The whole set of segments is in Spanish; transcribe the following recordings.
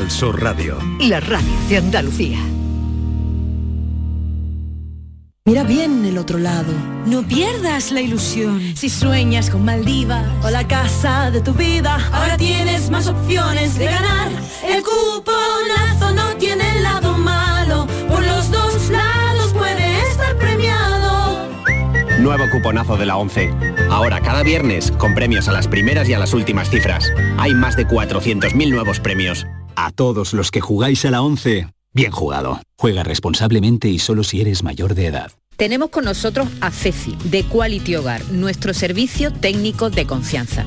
Canal Sur Radio. La radio de Andalucía. Mira bien el otro lado. No pierdas la ilusión. Si sueñas con Maldivas o la casa de tu vida, ahora tienes más opciones de ganar. El cuponazo no tiene lado malo. Por los dos lados puede estar premiado. Nuevo cuponazo de la 11. Ahora cada viernes con premios a las primeras y a las últimas cifras. Hay más de 400.000 nuevos premios. A todos los que jugáis a la 11, bien jugado. Juega responsablemente y solo si eres mayor de edad. Tenemos con nosotros a Ceci, de Quality Hogar, nuestro servicio técnico de confianza.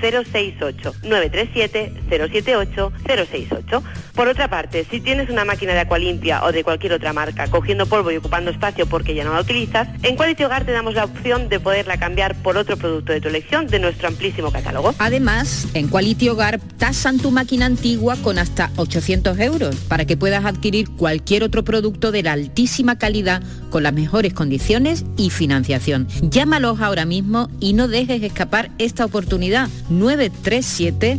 068 937 078 068. Por otra parte, si tienes una máquina de Aqualimpia o de cualquier otra marca cogiendo polvo y ocupando espacio porque ya no la utilizas, en Quality Hogar te damos la opción de poderla cambiar por otro producto de tu elección de nuestro amplísimo catálogo. Además, en Quality Hogar tasan tu máquina antigua con hasta 800 euros para que puedas adquirir cualquier otro producto de la altísima calidad con las mejores condiciones y financiación. Llámalos ahora mismo y no dejes escapar esta oportunidad 937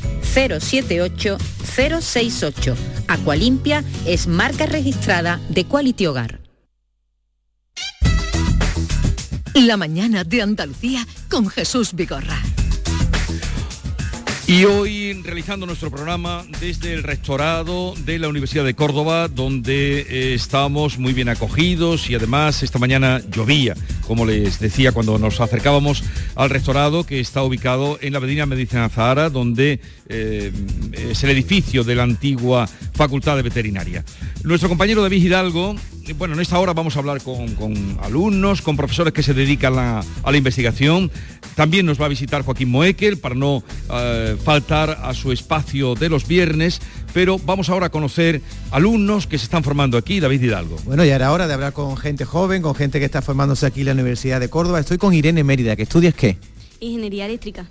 078 068. Aqualimpia es marca registrada de Quality Hogar. La mañana de Andalucía con Jesús Vigorra. Y hoy realizando nuestro programa desde el rectorado de la Universidad de Córdoba, donde eh, estamos muy bien acogidos y además esta mañana llovía, como les decía cuando nos acercábamos al rectorado que está ubicado en la Avenida Medicina Zahara, donde eh, es el edificio de la antigua Facultad de Veterinaria. Nuestro compañero David Hidalgo bueno, en esta hora vamos a hablar con, alumnos, con profesores que se dedican a, la investigación. También nos va a visitar Joaquín Moekel para no eh, faltar a su espacio de los viernes, pero vamos ahora a conocer alumnos que se están formando aquí, David Hidalgo. Bueno, ya era hora de hablar con gente joven, con gente que está formándose aquí en la Universidad de Córdoba. Estoy con Irene Mérida, que estudias qué? Ingeniería eléctrica.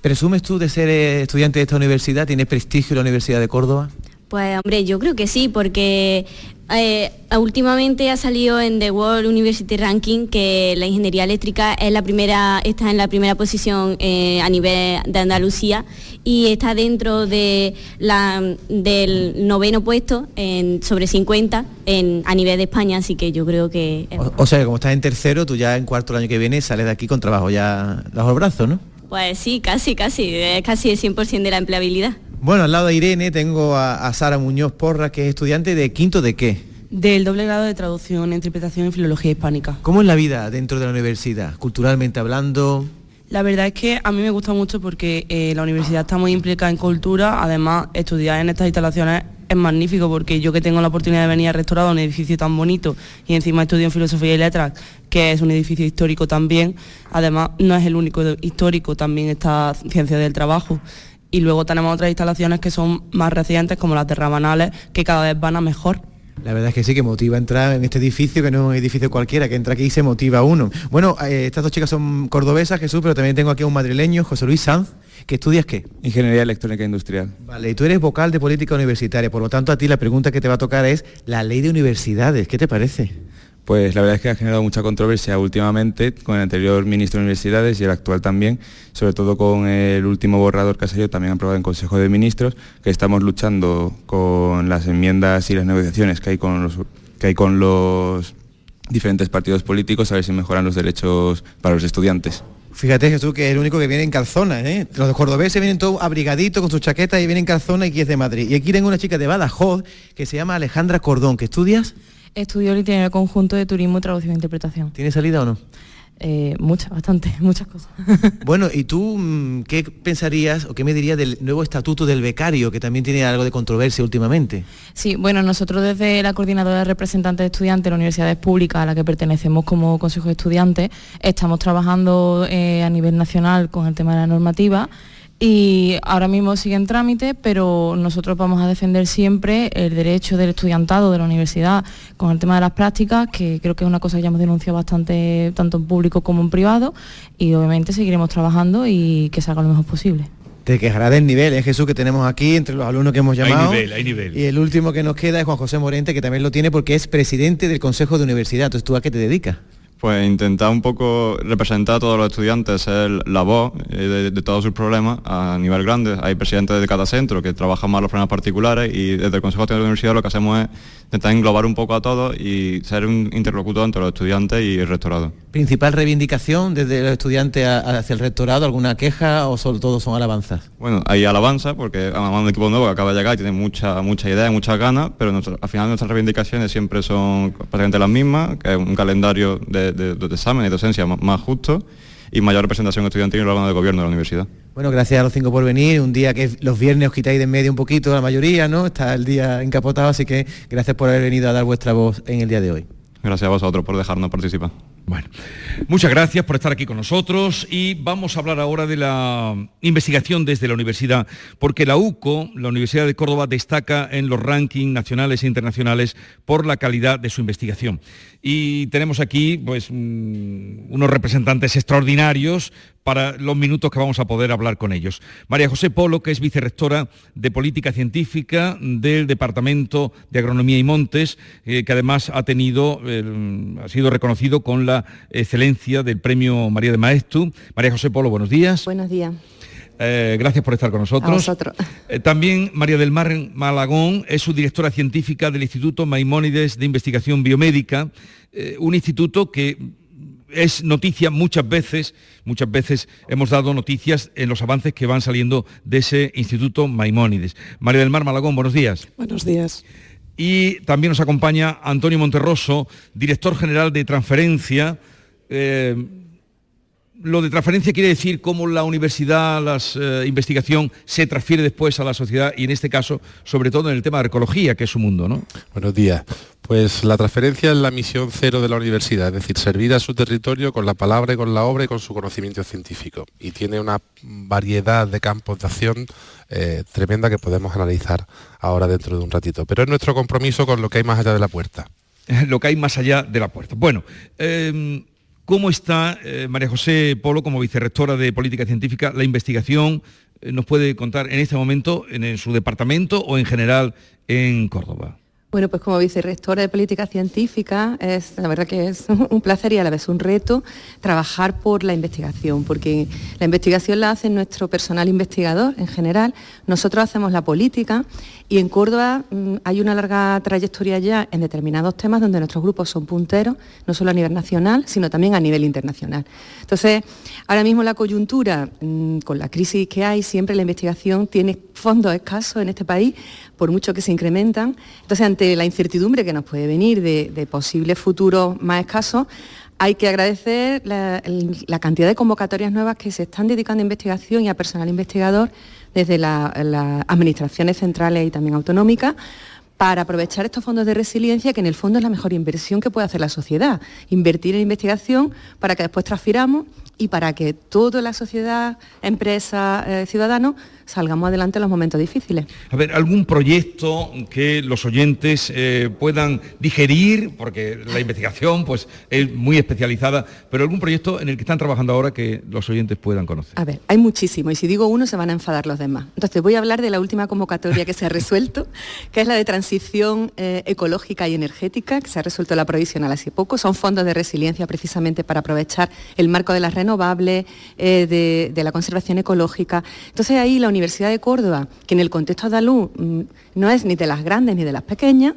¿Presumes tú de ser eh, estudiante de esta universidad? ¿Tienes prestigio en la Universidad de Córdoba? Pues hombre, yo creo que sí, porque eh, últimamente ha salido en The World University Ranking que la ingeniería eléctrica es la primera, está en la primera posición eh, a nivel de Andalucía y está dentro de del noveno puesto en, sobre 50 a nivel de España, así que yo creo que... O, sea, como estás en tercero, tú ya en cuarto el año que viene sales de aquí con trabajo ya bajo el brazo, ¿no? Pues sí, casi, casi, es casi el 100% de la empleabilidad. Bueno, al lado de Irene tengo a, a Sara Muñoz Porra, que es estudiante de quinto de qué? Del doble grado de traducción, interpretación y filología hispánica. ¿Cómo es la vida dentro de la universidad, culturalmente hablando? La verdad es que a mí me gusta mucho porque eh, la universidad está muy implicada en cultura, además estudiar en estas instalaciones es magnífico porque yo que tengo la oportunidad de venir a restaurar un edificio tan bonito y encima estudio en filosofía y letras, que es un edificio histórico también, además no es el único histórico, también está ciencia del trabajo. Y luego tenemos otras instalaciones que son más recientes, como las de Rabanales, que cada vez van a mejor. La verdad es que sí, que motiva entrar en este edificio, que no es un edificio cualquiera, que entra aquí y se motiva uno. Bueno, eh, estas dos chicas son cordobesas, Jesús, pero también tengo aquí a un madrileño, José Luis Sanz, que estudias qué? Ingeniería electrónica industrial. Vale, y tú eres vocal de política universitaria, por lo tanto a ti la pregunta que te va a tocar es la ley de universidades, ¿qué te parece? Pues la verdad es que ha generado mucha controversia últimamente con el anterior ministro de Universidades y el actual también, sobre todo con el último borrador que ha salido también aprobado en Consejo de Ministros, que estamos luchando con las enmiendas y las negociaciones que hay con los, que hay con los diferentes partidos políticos a ver si mejoran los derechos para los estudiantes. Fíjate Jesús que es el único que viene en calzona, ¿eh? Los cordobeses vienen todos abrigaditos con sus chaquetas y vienen en calzona y aquí es de Madrid. Y aquí tengo una chica de Badajoz que se llama Alejandra Cordón, que estudias Estudio el conjunto de turismo, traducción e interpretación. ¿Tiene salida o no? eh, muchas, bastante, muchas cosas. Bueno, ¿y tú mm, qué pensarías o qué me dirías del nuevo estatuto del becario, que también tiene algo de controversia últimamente? Sí, bueno, nosotros desde la Coordinadora de Representantes de Estudiantes de las Universidades Públicas, a la que pertenecemos como Consejo de Estudiantes, estamos trabajando eh, a nivel nacional con el tema de la normativa y ahora mismo sigue en trámite, pero nosotros vamos a defender siempre el derecho del estudiantado de la universidad con el tema de las prácticas, que creo que es una cosa que ya hemos denunciado bastante tanto en público como en privado, y obviamente seguiremos trabajando y que salga lo mejor posible. Te quejará del nivel, ¿eh, Jesús, que tenemos aquí entre los alumnos que hemos llamado. Hay nivel, hay nivel. Y el último que nos queda es Juan José Morente, que también lo tiene porque es presidente del Consejo de Universidad. Entonces, ¿tú a qué te dedicas? Pues intentar un poco representar a todos los estudiantes, ser la voz eh, de, todos sus problemas a nivel grande. Hay presidentes de cada centro que trabajan más los problemas particulares y desde el Consejo de la Universidad lo que hacemos es intentar englobar un poco a todos y ser un interlocutor entre los estudiantes y el rectorado. ¿Principal reivindicación desde los estudiantes hacia el rectorado? ¿Alguna queja o solo todos son alabanzas? Bueno, hay alabanzas porque además un equipo nuevo que acaba de llegar y tiene mucha, mucha idea, muchas ganas, pero al final nuestras reivindicaciones siempre son prácticamente las mismas, que es un calendario de de, examen y docencia más, justo y mayor representación estudiantil en el órgano de gobierno de la universidad. Bueno, gracias a los cinco por venir. Un día que los viernes os quitáis de en medio un poquito, la mayoría, ¿no? Está el día encapotado, así que gracias por haber venido a dar vuestra voz en el día de hoy. Gracias a vosotros por dejarnos participar. Bueno, muchas gracias por estar aquí con nosotros y vamos a hablar ahora de la investigación desde la universidad, porque la UCO, la Universidad de Córdoba, destaca en los rankings nacionales e internacionales por la calidad de su investigación. Y tenemos aquí pues, mm, unos representantes extraordinarios para los minutos que vamos a poder hablar con ellos. María José Polo, que es vicerrectora de Política Científica del Departamento de Agronomía y Montes, eh, que además ha tenido, ha sido reconocido con la excelencia del Premio María de Maestu. María José Polo, buenos días. Buenos días. Eh, gracias por estar con nosotros. Eh, también María del Mar Malagón es su directora científica del Instituto Maimónides de Investigación Biomédica, un instituto que es noticia muchas veces, muchas veces hemos dado noticias en los avances que van saliendo de ese Instituto Maimónides. María del Mar Malagón, buenos días. Buenos días. Y también nos acompaña Antonio Monterroso, director general de transferencia. Eh, lo de transferencia quiere decir cómo la universidad, la eh, investigación se transfiere después a la sociedad y en este caso, sobre todo en el tema de ecología, que es su mundo, ¿no? Buenos días. Pues la transferencia es la misión cero de la universidad, es decir, servir a su territorio con la palabra y con la obra y con su conocimiento científico. Y tiene una variedad de campos de acción eh, tremenda que podemos analizar ahora dentro de un ratito. Pero es nuestro compromiso con lo que hay más allá de la puerta. lo que hay más allá de la puerta. Bueno, em, ¿Cómo está eh, María José Polo como vicerrectora de Política Científica la investigación? Eh, ¿Nos puede contar en este momento en, su departamento o en general en Córdoba? Bueno, pues como vicerrectora de Política Científica, es la verdad que es un placer y a la vez un reto trabajar por la investigación, porque la investigación la hace nuestro personal investigador en general, nosotros hacemos la política y en Córdoba mm, hay una larga trayectoria ya en determinados temas donde nuestros grupos son punteros, no solo a nivel nacional, sino también a nivel internacional. Entonces, ahora mismo la coyuntura, mm, con la crisis que hay, siempre la investigación tiene fondos escasos en este país, por mucho que se incrementan. Entonces, ante la incertidumbre que nos puede venir de, posibles futuros más escasos, hay que agradecer la, cantidad de convocatorias nuevas que se están dedicando a investigación y a personal investigador desde las administraciones centrales y también autonómicas para aprovechar estos fondos de resiliencia, que en el fondo es la mejor inversión que puede hacer la sociedad. Invertir en investigación para que después transfiramos y para que toda la sociedad, empresa, eh, ciudadanos salgamos adelante en los momentos difíciles. A ver, ¿algún proyecto que los oyentes eh, puedan digerir? Porque la investigación pues, es muy especializada, pero algún proyecto en el que están trabajando ahora que los oyentes puedan conocer. A ver, hay muchísimo y si digo uno se van a enfadar los demás. Entonces voy a hablar de la última convocatoria que se ha resuelto, que es la de transición eh, ecológica y energética, que se ha resuelto la provisional hace poco. Son fondos de resiliencia precisamente para aprovechar el marco de las renovables, eh, de, de la conservación ecológica. Entonces ahí la Universidad de Córdoba, que en el contexto andaluz mm, no es ni de las grandes ni de las pequeñas,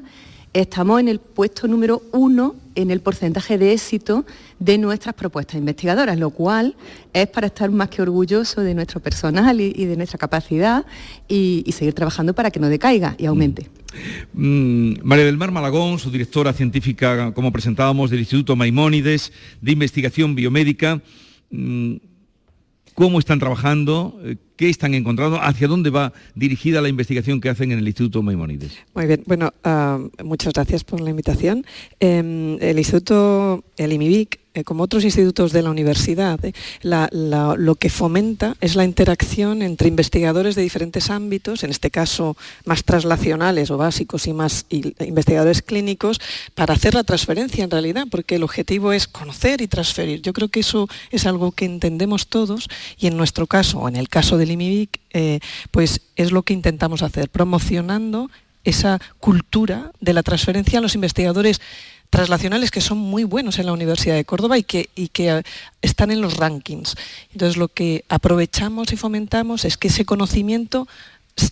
estamos en el puesto número uno en el porcentaje de éxito de nuestras propuestas investigadoras, lo cual es para estar más que orgulloso de nuestro personal y, de nuestra capacidad y, seguir trabajando para que no decaiga y aumente. Mm, María del Mar Malagón, su directora científica, como presentábamos, del Instituto Maimónides de Investigación Biomédica. Mm, ¿Cómo están trabajando? ¿Qué están encontrando? ¿Hacia dónde va dirigida la investigación que hacen en el Instituto Maimónides? Muy bien, bueno, ah, muchas gracias por la invitación. Em, el Instituto, el IMIBIC, eh, como otros institutos de la universidad, eh, lo que fomenta es la interacción entre investigadores de diferentes ámbitos, en este caso más traslacionales o básicos y más investigadores clínicos, para hacer la transferencia en realidad, porque el objetivo es conocer y transferir. Yo creo que eso es algo que entendemos todos y en nuestro caso, o en el caso del IMIBIC, eh, pues es lo que intentamos hacer, promocionando esa cultura de la transferencia a los investigadores traslacionales que son muy buenos en la Universidad de Córdoba y que, y que eh, están en los rankings. Entonces lo que aprovechamos y fomentamos es que ese conocimiento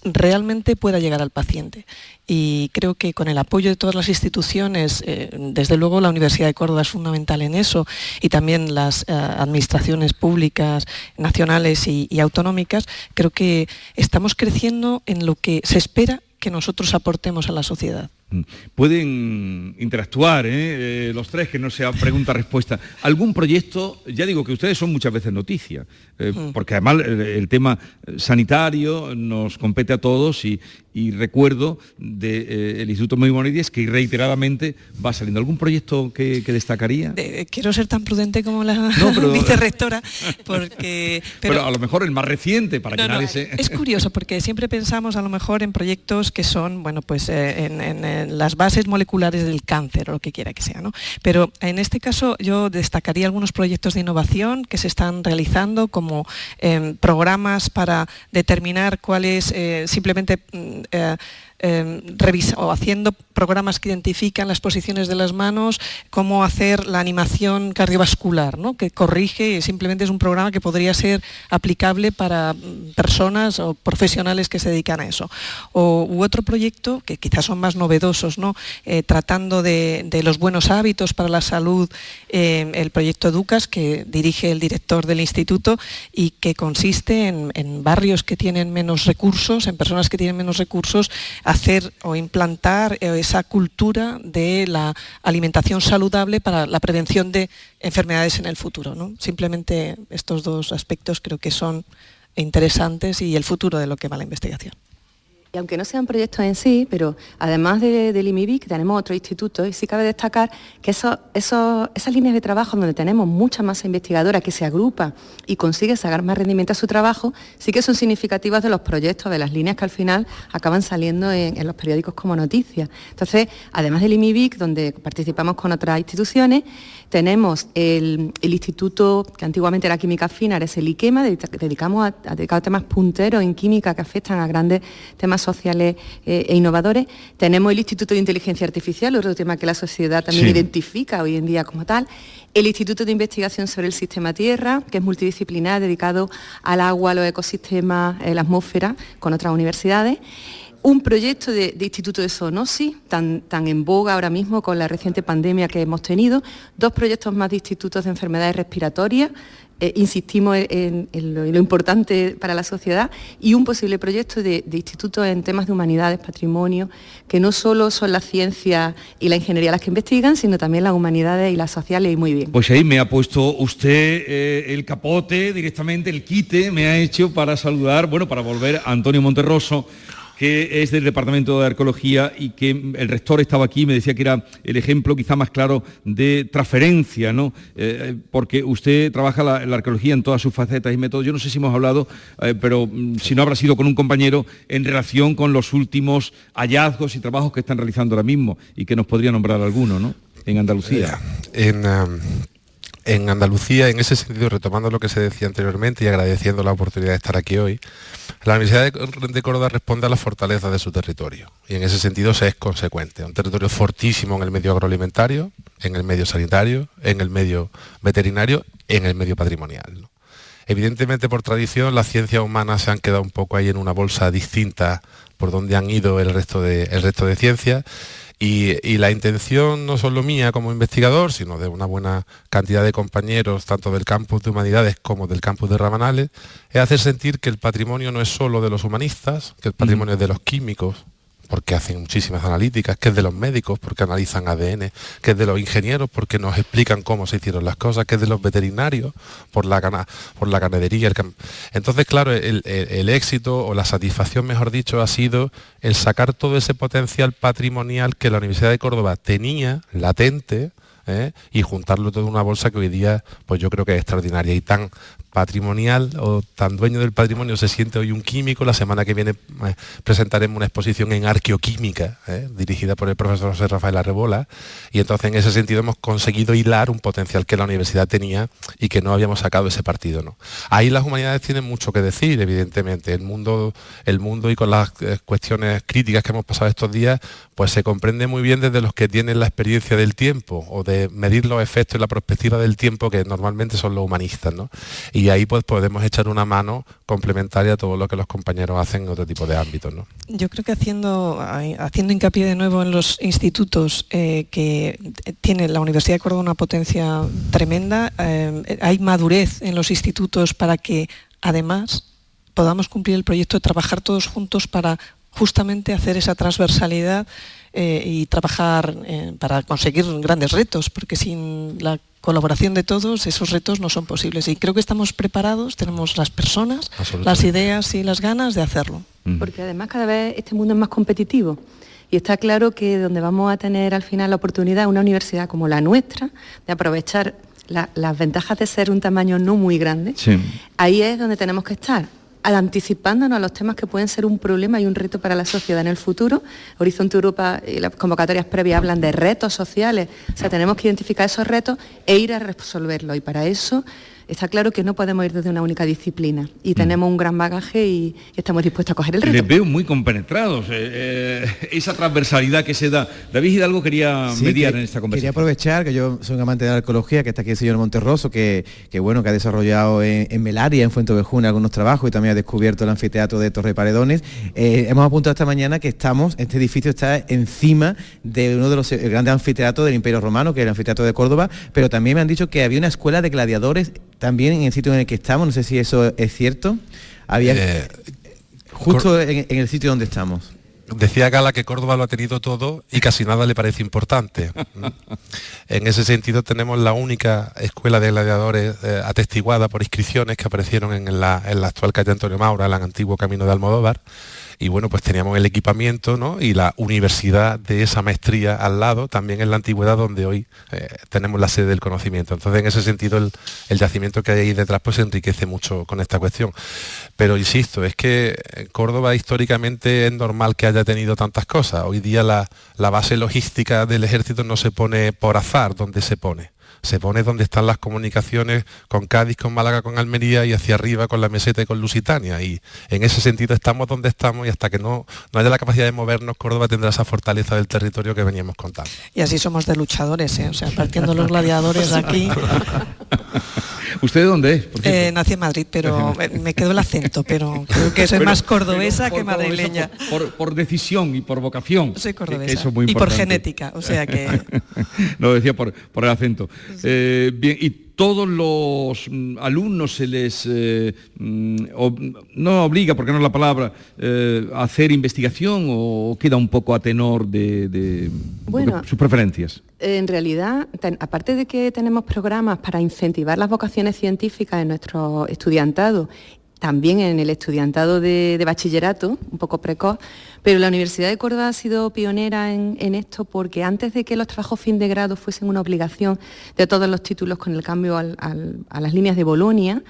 realmente pueda llegar al paciente. Y creo que con el apoyo de todas las instituciones, eh, desde luego la Universidad de Córdoba es fundamental en eso, y también las eh, administraciones públicas, nacionales y autonómicas, creo que estamos creciendo en lo que se espera que nosotros aportemos a la sociedad. Pueden interactuar ¿eh? Eh, los tres, que no sea pregunta-respuesta. ¿Algún proyecto, ya digo que ustedes son muchas veces noticia, eh, mm. porque además el, tema sanitario nos compete a todos y, recuerdo del Instituto Maimonides que reiteradamente va saliendo. ¿Algún proyecto que, destacaría? quiero ser tan prudente como la no, vicerrectora, porque... Pero, a lo mejor el más reciente, para que nadie se... Es curioso, porque siempre pensamos a lo mejor en proyectos que son, bueno, pues en las bases moleculares del cáncer o lo que quiera que sea. ¿no? Pero en este caso yo destacaría algunos proyectos de innovación que se están realizando como em, programas para determinar cuáles eh, simplemente... Mm, eh, o haciendo programas que identifican las posiciones de las manos, cómo hacer la animación cardiovascular, ¿no? que corrige, simplemente es un programa que podría ser aplicable para mm, personas o profesionales que se dedican a eso. O, otro proyecto, que quizás son más novedosos, ¿no? Eh, tratando de, los buenos hábitos para la salud, em, el proyecto Educas, que dirige el director del instituto y que consiste en barrios que tienen menos recursos, en personas que tienen menos recursos, hacer o implantar eh, esa cultura de la alimentación saludable para la prevención de enfermedades en el futuro. ¿no? Simplemente estos dos aspectos creo que son interesantes y el futuro de lo que va la investigación. Y aunque no sean proyectos en sí, pero además del IMIBIC tenemos otro instituto y sí cabe destacar que esas líneas de trabajo donde tenemos mucha masa investigadora que se agrupa y consigue sacar más rendimiento a su trabajo, sí que son significativas de los proyectos, de las líneas que al final acaban saliendo en, los periódicos como noticias. Entonces, además del IMIBIC, donde participamos con otras instituciones, tenemos el, instituto que antiguamente era Química Fina, es el IQUEMA, dedicamos a, a temas punteros en química que afectan a grandes temas sociales eh, e innovadores. Tenemos el Instituto de Inteligencia Artificial, otro tema que la sociedad también identifica hoy en día como tal. El Instituto de Investigación sobre el Sistema Tierra, que es multidisciplinar, dedicado al agua, a los ecosistemas, a la atmósfera, con otras universidades un proyecto de, Instituto de Zoonosis, tan, tan, en boga ahora mismo con la reciente pandemia que hemos tenido, dos proyectos más de institutos de enfermedades respiratorias, eh, insistimos en, lo, importante para la sociedad, y un posible proyecto de, institutos en temas de humanidades, patrimonio, que no solo son las ciencias y la ingeniería las que investigan, sino también las humanidades y las sociales, y muy bien. Pues ahí me ha puesto usted eh, el capote directamente, el quite, me ha hecho para saludar, bueno, para volver a Antonio Monterroso que es del Departamento de Arqueología y que el rector estaba aquí y me decía que era el ejemplo quizá más claro de transferencia, ¿no? Eh, porque usted trabaja la, arqueología en todas sus facetas y métodos. Yo no sé si hemos hablado, eh, pero mm, si no habrá sido con un compañero en relación con los últimos hallazgos y trabajos que están realizando ahora mismo y que nos podría nombrar alguno, ¿no? En Andalucía. En, en Andalucía, en ese sentido, retomando lo que se decía anteriormente y agradeciendo la oportunidad de estar aquí hoy, la Universidad de Córdoba responde a la fortaleza de su territorio y en ese sentido se es consecuente. Un territorio fortísimo en el medio agroalimentario, en el medio sanitario, en el medio veterinario, en el medio patrimonial. Evidentemente, por tradición, las ciencias humanas se han quedado un poco ahí en una bolsa distinta por donde han ido el resto de ciencias Y, y, la intención no solo mía como investigador, sino de una buena cantidad de compañeros, tanto del campus de humanidades como del campus de Rabanales, es hacer sentir que el patrimonio no es solo de los humanistas, que el patrimonio es de los químicos, porque hacen muchísimas analíticas, que es de los médicos, porque analizan ADN, que es de los ingenieros, porque nos explican cómo se hicieron las cosas, que es de los veterinarios, por la, por la ganadería. Entonces, claro, el, el, éxito o la satisfacción, mejor dicho, ha sido el sacar todo ese potencial patrimonial que la Universidad de Córdoba tenía latente, ¿eh? y juntarlo todo en una bolsa que hoy día pues yo creo que es extraordinaria y tan patrimonial o tan dueño del patrimonio se siente hoy un químico. La semana que viene eh, presentaremos una exposición en arqueoquímica ¿eh? dirigida por el profesor José Rafael Arrebola y entonces en ese sentido hemos conseguido hilar un potencial que la universidad tenía y que no habíamos sacado ese partido. ¿no? Ahí las humanidades tienen mucho que decir, evidentemente. El mundo, el mundo y con las cuestiones críticas que hemos pasado estos días, pues se comprende muy bien desde los que tienen la experiencia del tiempo o de medir los efectos y la perspectiva del tiempo que normalmente son los humanistas. ¿no? Ahí pues podemos echar una mano complementaria a todo lo que los compañeros hacen en otro tipo de ámbitos. ¿no? Yo creo que haciendo, haciendo hincapié de nuevo en los institutos eh, que tiene la Universidad de Córdoba una potencia tremenda, eh, hay madurez en los institutos para que además podamos cumplir el proyecto de trabajar todos juntos para justamente hacer esa transversalidad eh, y trabajar eh, para conseguir grandes retos, porque sin la colaboración de todos esos retos no son posibles. Y creo que estamos preparados, tenemos las personas, las ideas y las ganas de hacerlo. Porque además cada vez este mundo es más competitivo. Y está claro que donde vamos a tener al final la oportunidad, una universidad como la nuestra, de aprovechar las ventajas de ser un tamaño no muy grande, ahí es donde tenemos que estar anticipándonos a los temas que pueden ser un problema y un reto para la sociedad en el futuro. Horizonte Europa y las convocatorias previas hablan de retos sociales, o sea, tenemos que identificar esos retos e ir a resolverlos y para eso está claro que no podemos ir desde una única disciplina y mm. tenemos un gran bagaje y, estamos dispuestos a coger el reto. Les veo muy compenetrados, eh, eh, esa transversalidad que se da. David Hidalgo quería mediar en esta conversación. Quería aprovechar que yo soy un amante de la arqueología, que está aquí el señor Monterroso, que, que bueno, que ha desarrollado en, Melaria, en Fuente Ovejuna, algunos trabajos y también ha descubierto el anfiteatro de Torre Paredones. Eh, hemos apuntado esta mañana que estamos, este edificio está encima de uno de los grandes anfiteatros del Imperio Romano, que es el anfiteatro de Córdoba, pero también me han dicho que había una escuela de gladiadores también en el sitio en el que estamos, no sé si eso es cierto, había eh, justo en, el sitio donde estamos. Decía Gala que Córdoba lo ha tenido todo y casi nada le parece importante. en ese sentido tenemos la única escuela de gladiadores eh, atestiguada por inscripciones que aparecieron en la, en la actual calle Antonio Maura, el antiguo camino de Almodóvar y bueno, pues teníamos el equipamiento ¿no? y la universidad de esa maestría al lado, también en la antigüedad donde hoy eh, tenemos la sede del conocimiento. Entonces, en ese sentido, el, yacimiento que hay ahí detrás pues enriquece mucho con esta cuestión. Pero insisto, es que Córdoba históricamente es normal que haya tenido tantas cosas. Hoy día la, la base logística del ejército no se pone por azar donde se pone se pone donde están las comunicaciones con Cádiz, con Málaga, con Almería y hacia arriba con la meseta y con Lusitania. Y en ese sentido estamos donde estamos y hasta que no, no haya la capacidad de movernos, Córdoba tendrá esa fortaleza del territorio que veníamos contando. Y así somos de luchadores, ¿eh? o sea, partiendo los gladiadores aquí. ¿Usted de dónde es? Eh, nací en Madrid, pero me quedó el acento, pero creo que soy más cordobesa que madrileña. Por, decisión y por vocación. Soy cordobesa. y por genética, o sea que... Lo decía por, por el acento. Eh, bien, y todos los mm, alumnos se les, eh, mm, no obliga, porque no es la palabra, eh, a hacer investigación o queda un poco a tenor de, sus preferencias? En realidad, aparte de que tenemos programas para incentivar las vocaciones científicas en nuestro estudiantado también en el estudiantado de, bachillerato, un poco precoz, pero la Universidad de Córdoba ha sido pionera en, esto porque antes de que los trabajos fin de grado fuesen una obligación de todos los títulos con el cambio a las líneas de Bolonia,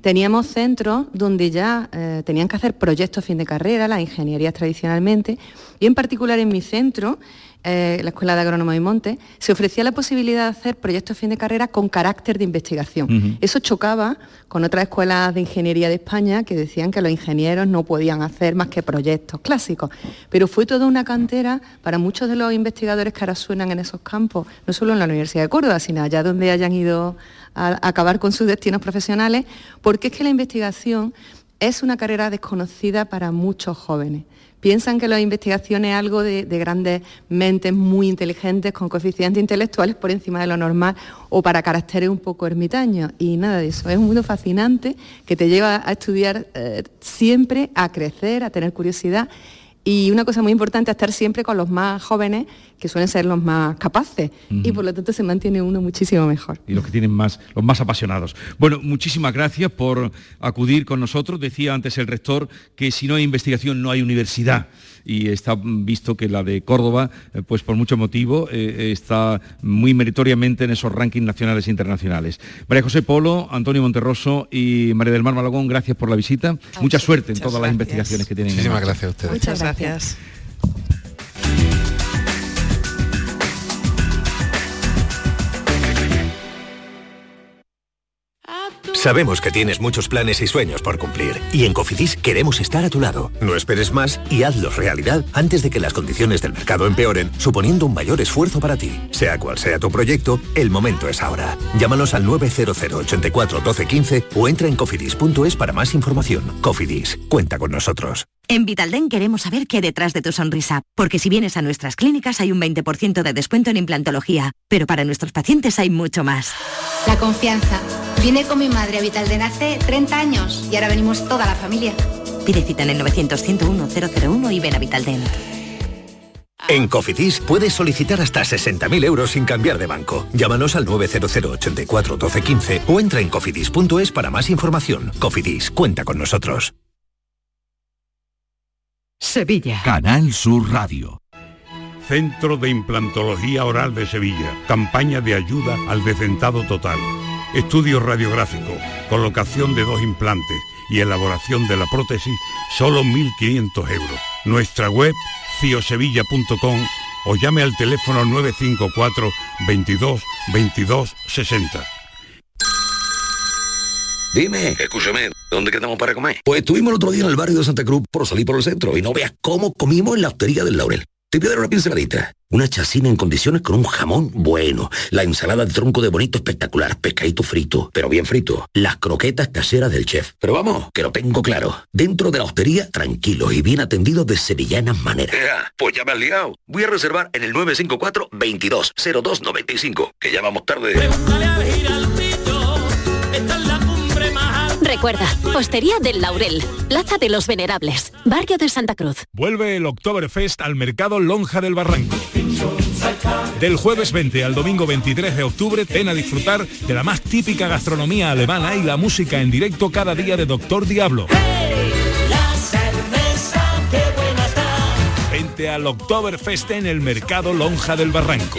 teníamos centros donde ya eh, tenían que hacer proyectos fin de carrera, las ingenierías tradicionalmente, y en particular en mi centro eh, la Escuela de Agrónomos y Montes, se ofrecía la posibilidad de hacer proyectos fin de carrera con carácter de investigación. Eso chocaba con otras escuelas de ingeniería de España que decían que los ingenieros no podían hacer más que proyectos clásicos. Pero fue toda una cantera para muchos de los investigadores que ahora suenan en esos campos, no solo en la Universidad de Córdoba, sino allá donde hayan ido a acabar con sus destinos profesionales, porque es que la investigación es una carrera desconocida para muchos jóvenes. Piensan que la investigación es algo de, de, grandes mentes muy inteligentes con coeficientes intelectuales por encima de lo normal o para caracteres un poco ermitaños. Y nada de eso. Es un mundo fascinante que te lleva a estudiar eh, siempre, a crecer, a tener curiosidad y una cosa muy importante, estar siempre con los más jóvenes, que suelen ser los más capaces, uh -huh. y por lo tanto se mantiene uno muchísimo mejor. Y los que tienen más, los más apasionados. Bueno, muchísimas gracias por acudir con nosotros. Decía antes el rector que si no hay investigación no hay universidad. Y está visto que la de Córdoba, eh, pues por mucho motivo, eh, está muy meritoriamente en esos rankings nacionales e internacionales. María José Polo, Antonio Monterroso y María del Mar Malagón, gracias por la visita. Mucha suerte en todas gracias. las investigaciones que tienen. Muchísimas gracias a ustedes. Muchas gracias. Sabemos que tienes muchos planes y sueños por cumplir y en Cofidis queremos estar a tu lado. No esperes más y hazlos realidad antes de que las condiciones del mercado empeoren, suponiendo un mayor esfuerzo para ti. Sea cual sea tu proyecto, el momento es ahora. Llámanos al 900 84 12 15 o entra en cofidis.es para más información. Cofidis, cuenta con nosotros. En Vitalden queremos saber qué hay detrás de tu sonrisa, porque si vienes a nuestras clínicas hay un 20% de descuento en implantología, pero para nuestros pacientes hay mucho más. La confianza. Vine con mi madre a Vitalden hace 30 años y ahora venimos toda la familia. Pide cita en el 900-101-001 y ven a Vitalden. En Cofidis puedes solicitar hasta 60.000 euros sin cambiar de banco. Llámanos al 900 84 12 15 o entra en cofidis.es para más información. Cofidis, cuenta con nosotros. Sevilla. Canal Sur Radio. Centro de Implantología Oral de Sevilla. Campaña de ayuda al decentado total. Estudio radiográfico, colocación de dos implantes y elaboración de la prótesis, solo 1.500 euros. Nuestra web, ciosevilla.com o llame al teléfono 954 22 22 60. Dime, escúchame, ¿dónde quedamos para comer? Pues estuvimos el otro día en el barrio de Santa Cruz por salir por el centro y no veas cómo comimos en la hostería del Laurel. Te voy a dar una pinceladita. Una chacina en condiciones con un jamón bueno. La ensalada de tronco de bonito espectacular. Pescadito frito, pero bien frito. Las croquetas caseras del chef. Pero vamos, que lo tengo claro. Dentro de la hostería, tranquilo y bien atendido de sevillanas maneras. Pues ya me has liado. Voy a reservar en el 954 22 0295 que ya vamos tarde. Recuerda, Hostería del Laurel, Plaza de los Venerables, Barrio de Santa Cruz. Vuelve el Oktoberfest al Mercado Lonja del Barranco. Del jueves 20 al domingo 23 de octubre, ven a disfrutar de la más típica gastronomía alemana y la música en directo cada día de Doctor Diablo. Vente al Oktoberfest en el Mercado Lonja del Barranco.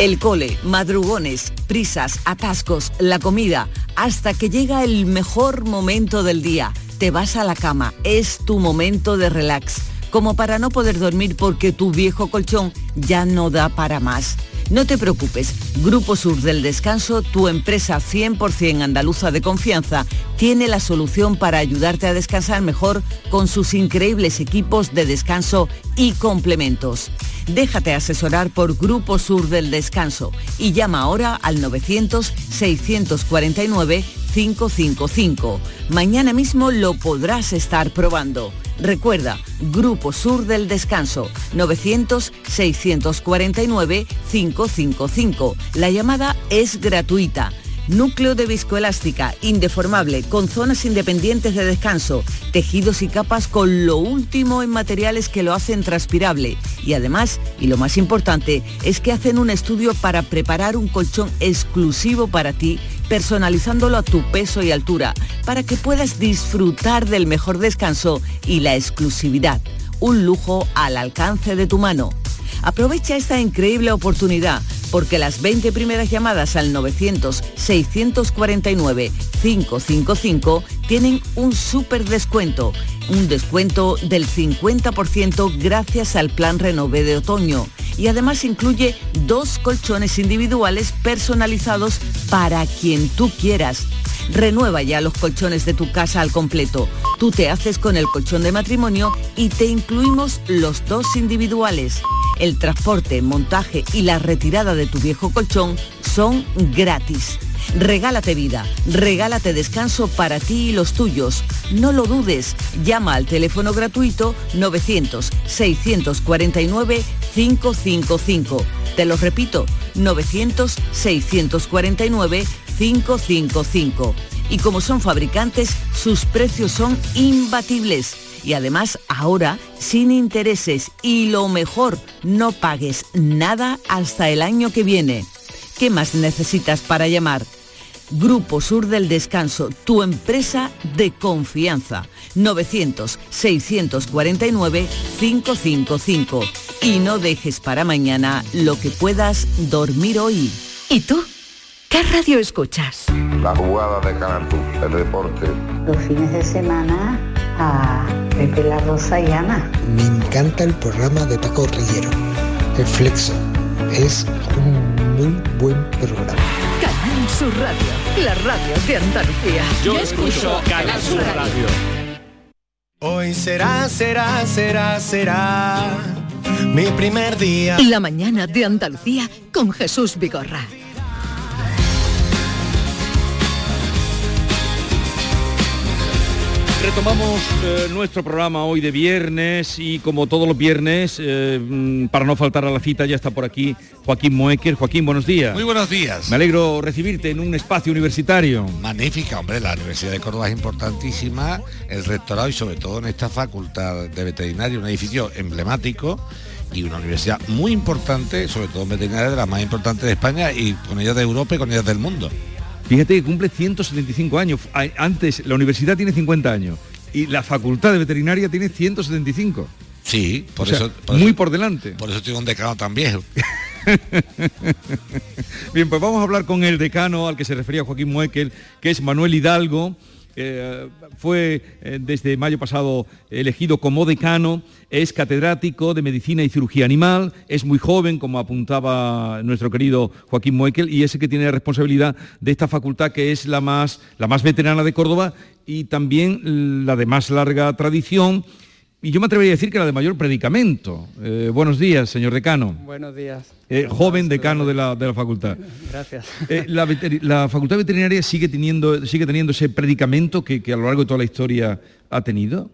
El cole, madrugones, prisas, atascos, la comida, hasta que llega el mejor momento del día. Te vas a la cama, es tu momento de relax, como para no poder dormir porque tu viejo colchón ya no da para más. No te preocupes, Grupo Sur del Descanso, tu empresa 100% andaluza de confianza, tiene la solución para ayudarte a descansar mejor con sus increíbles equipos de descanso y complementos. Déjate asesorar por Grupo Sur del Descanso y llama ahora al 900-649-555. Mañana mismo lo podrás estar probando. Recuerda, Grupo Sur del Descanso, 900-649-555. La llamada es gratuita. Núcleo de viscoelástica, indeformable, con zonas independientes de descanso, tejidos y capas con lo último en materiales que lo hacen transpirable. Y además, y lo más importante, es que hacen un estudio para preparar un colchón exclusivo para ti, personalizándolo a tu peso y altura, para que puedas disfrutar del mejor descanso y la exclusividad. Un lujo al alcance de tu mano. Aprovecha esta increíble oportunidad. Porque las 20 primeras llamadas al 900-649-555 tienen un súper descuento, un descuento del 50% gracias al plan Renové de otoño y además incluye dos colchones individuales personalizados para quien tú quieras. Renueva ya los colchones de tu casa al completo. Tú te haces con el colchón de matrimonio y te incluimos los dos individuales. El transporte, montaje y la retirada de tu viejo colchón son gratis. Regálate vida, regálate descanso para ti y los tuyos. No lo dudes, llama al teléfono gratuito 900-649-555. Te lo repito, 900-649-555. Y como son fabricantes, sus precios son imbatibles. Y además ahora sin intereses y lo mejor, no pagues nada hasta el año que viene. ¿Qué más necesitas para llamar? Grupo Sur del Descanso, tu empresa de confianza. 900-649-555. Y no dejes para mañana lo que puedas dormir hoy. ¿Y tú? ¿Qué radio escuchas? La jugada de Canal el deporte. Los fines de semana a Pepe La Rosa y Ana. Me encanta el programa de Paco Rillero, El Flexo. Es un muy buen programa. Canal Sur Radio, la radio de Andalucía. Yo escucho Canal Sur Radio. Hoy será, será, será, será mi primer día. La mañana de Andalucía con Jesús Vigorra. Retomamos eh, nuestro programa hoy de viernes y como todos los viernes, eh, mm, para no faltar a la cita, ya está por aquí Joaquín Moecker. Joaquín, buenos días. Muy buenos días. Me alegro recibirte en un espacio universitario. Magnífica, hombre, la Universidad de Córdoba es importantísima, el rectorado y sobre todo en esta facultad de veterinaria, un edificio emblemático y una universidad muy importante, sobre todo en veterinaria, de las más importantes de España y con ellas de Europa y con ellas del mundo. Fíjate que cumple 175 años. Antes la universidad tiene 50 años y la facultad de veterinaria tiene 175. Sí, por O sea, eso... por muy eso- por delante. Por eso tengo un decano tan viejo. Bien, pues vamos a hablar con el decano al que se refería Joaquín Muekel, que es Manuel Hidalgo. Eh, fue eh, desde mayo pasado elegido como decano, es catedrático de Medicina y Cirugía Animal, es muy joven, como apuntaba nuestro querido Joaquín Muekel, y es el que tiene la responsabilidad de esta facultad que es la más, la más veterana de Córdoba y también la de más larga tradición. Y yo me atrevería a decir que la de mayor predicamento. Eh, buenos días, señor decano. Buenos días. Eh, joven decano de la, de la facultad. Gracias. Eh, la, la facultad veterinaria sigue teniendo, sigue teniendo ese predicamento que, que a lo largo de toda la historia ha tenido.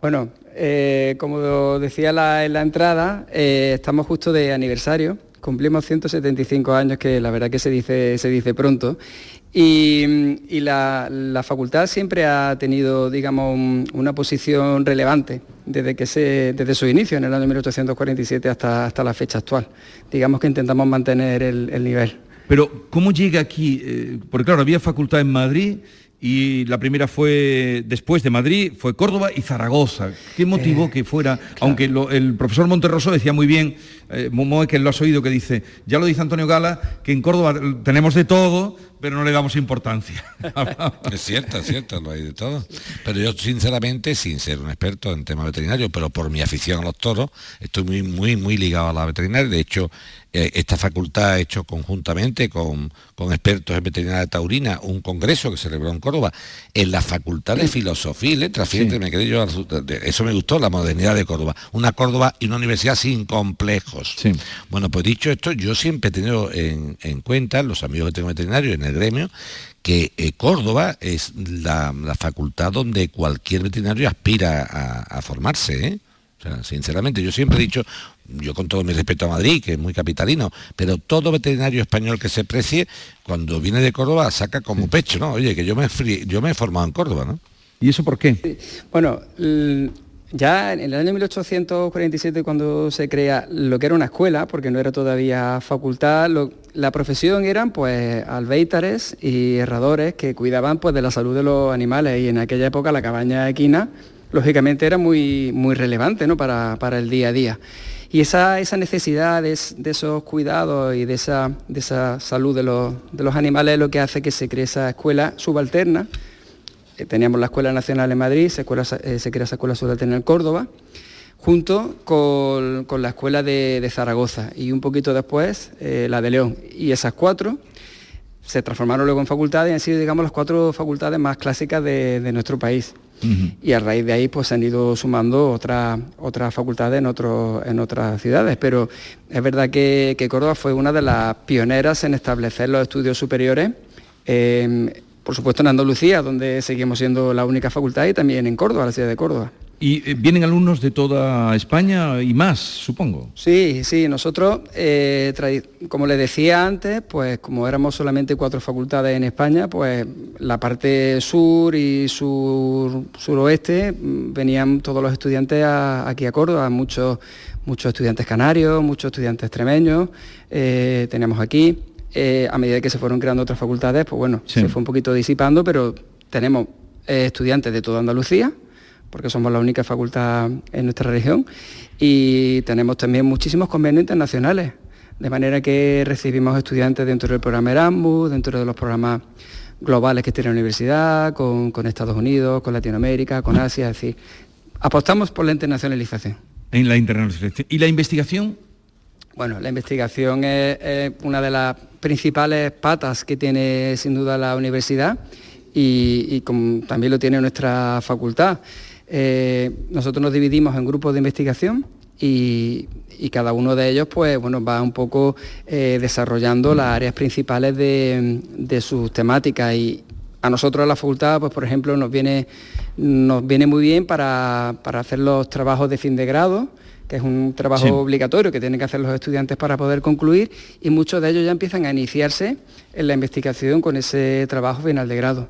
Bueno, como decía la- en la entrada, estamos justo de aniversario. Cumplimos 175 años, que la verdad que se dice, se dice pronto. Y, y la, la facultad siempre ha tenido, digamos, un- una posición relevante desde, que se, desde su inicio, en el año 1847 hasta, hasta la fecha actual. Digamos que intentamos mantener el, el nivel. Pero, ¿cómo llega aquí? Eh, porque claro, había facultad en Madrid y la primera fue después de Madrid, fue Córdoba y Zaragoza. ¿Qué motivó que fuera? Aunque lo- el profesor Monterroso decía muy bien, eh, Momoe, que lo has oído, que dice, ya lo dice Antonio Gala, que en Córdoba tenemos de todo, pero no le damos importancia. Es cierto, es cierto, lo hay de todo. Pero yo sinceramente, sin ser un experto en temas veterinarios, pero por mi afición a los toros, estoy muy, muy, muy ligado a la veterinaria. De hecho, eh, esta facultad ha hecho conjuntamente con, con expertos en veterinaria taurina un congreso que se celebró en Córdoba, en la Facultad de Filosofía y Letras. Fíjate, me quedé yo, eso me gustó, la modernidad de Córdoba. Una Córdoba y una universidad sin complejos. Bueno, pues dicho esto, yo siempre he tenido en, en cuenta, los amigos que tengo veterinarios en el gremio, que eh, Córdoba es la, la facultad donde cualquier veterinario aspira a, a formarse. ¿eh? O sea, sinceramente, yo siempre he dicho, yo con todo mi respeto a Madrid, que es muy capitalino, pero todo veterinario español que se precie, cuando viene de Córdoba, saca como pecho, ¿no? Oye, que yo me, yo me he formado en Córdoba, ¿no? ¿Y eso por qué? Bueno, ya en el año 1847 cuando se crea lo que era una escuela, porque no era todavía facultad, la profesión eran pues albéitares y herradores que cuidaban pues de la salud de los animales y en aquella época la cabaña equina lógicamente era muy, muy relevante ¿no? para, para el día a día. Y esa, esa necesidad de, esos cuidados y de esa, de esa salud de los, de los animales es lo que hace que se cree esa escuela subalterna. Eh, teníamos la Escuela Nacional en Madrid, se, eh, se crea esa escuela en Córdoba, junto con, la Escuela de, Zaragoza y un poquito después eh, la de León. Y esas cuatro se transformaron luego en facultades y han sido, digamos, las cuatro facultades más clásicas de, nuestro país. Y a raíz de ahí pues se han ido sumando otras otras facultades en, en otras ciudades. Pero es verdad que, Córdoba fue una de las pioneras en establecer los estudios superiores. Por supuesto en Andalucía, donde seguimos siendo la única facultad, y también en Córdoba, la ciudad de Córdoba. Y eh, vienen alumnos de toda España y más, supongo. Sí, sí, nosotros, eh, como les decía antes, pues como éramos solamente cuatro facultades en España, pues la parte sur y sur, suroeste mm, venían todos los estudiantes aquí a Córdoba, muchos, muchos estudiantes canarios, muchos estudiantes extremeños, eh, teníamos aquí. A medida que se fueron creando otras facultades, pues bueno, se fue un poquito disipando, pero tenemos estudiantes de toda Andalucía, porque somos la única facultad en nuestra región, y tenemos también muchísimos convenios internacionales, de manera que recibimos estudiantes dentro del programa Erasmus, dentro de los programas globales que tiene la universidad, con, Estados Unidos, con Latinoamérica, con Asia, es decir, apostamos por la internacionalización. En la internacionalización. ¿Y la investigación? Bueno, la investigación es, una de las principales patas que tiene sin duda la universidad y, también lo tiene nuestra facultad. Eh, nosotros nos dividimos en grupos de investigación y, cada uno de ellos pues, bueno, va un poco eh, desarrollando las áreas principales de, sus temáticas y a nosotros la facultad, pues, por ejemplo, nos viene, nos viene muy bien para, para hacer los trabajos de fin de grado, que es un trabajo obligatorio que tienen que hacer los estudiantes para poder concluir y muchos de ellos ya empiezan a iniciarse en la investigación con ese trabajo final de grado.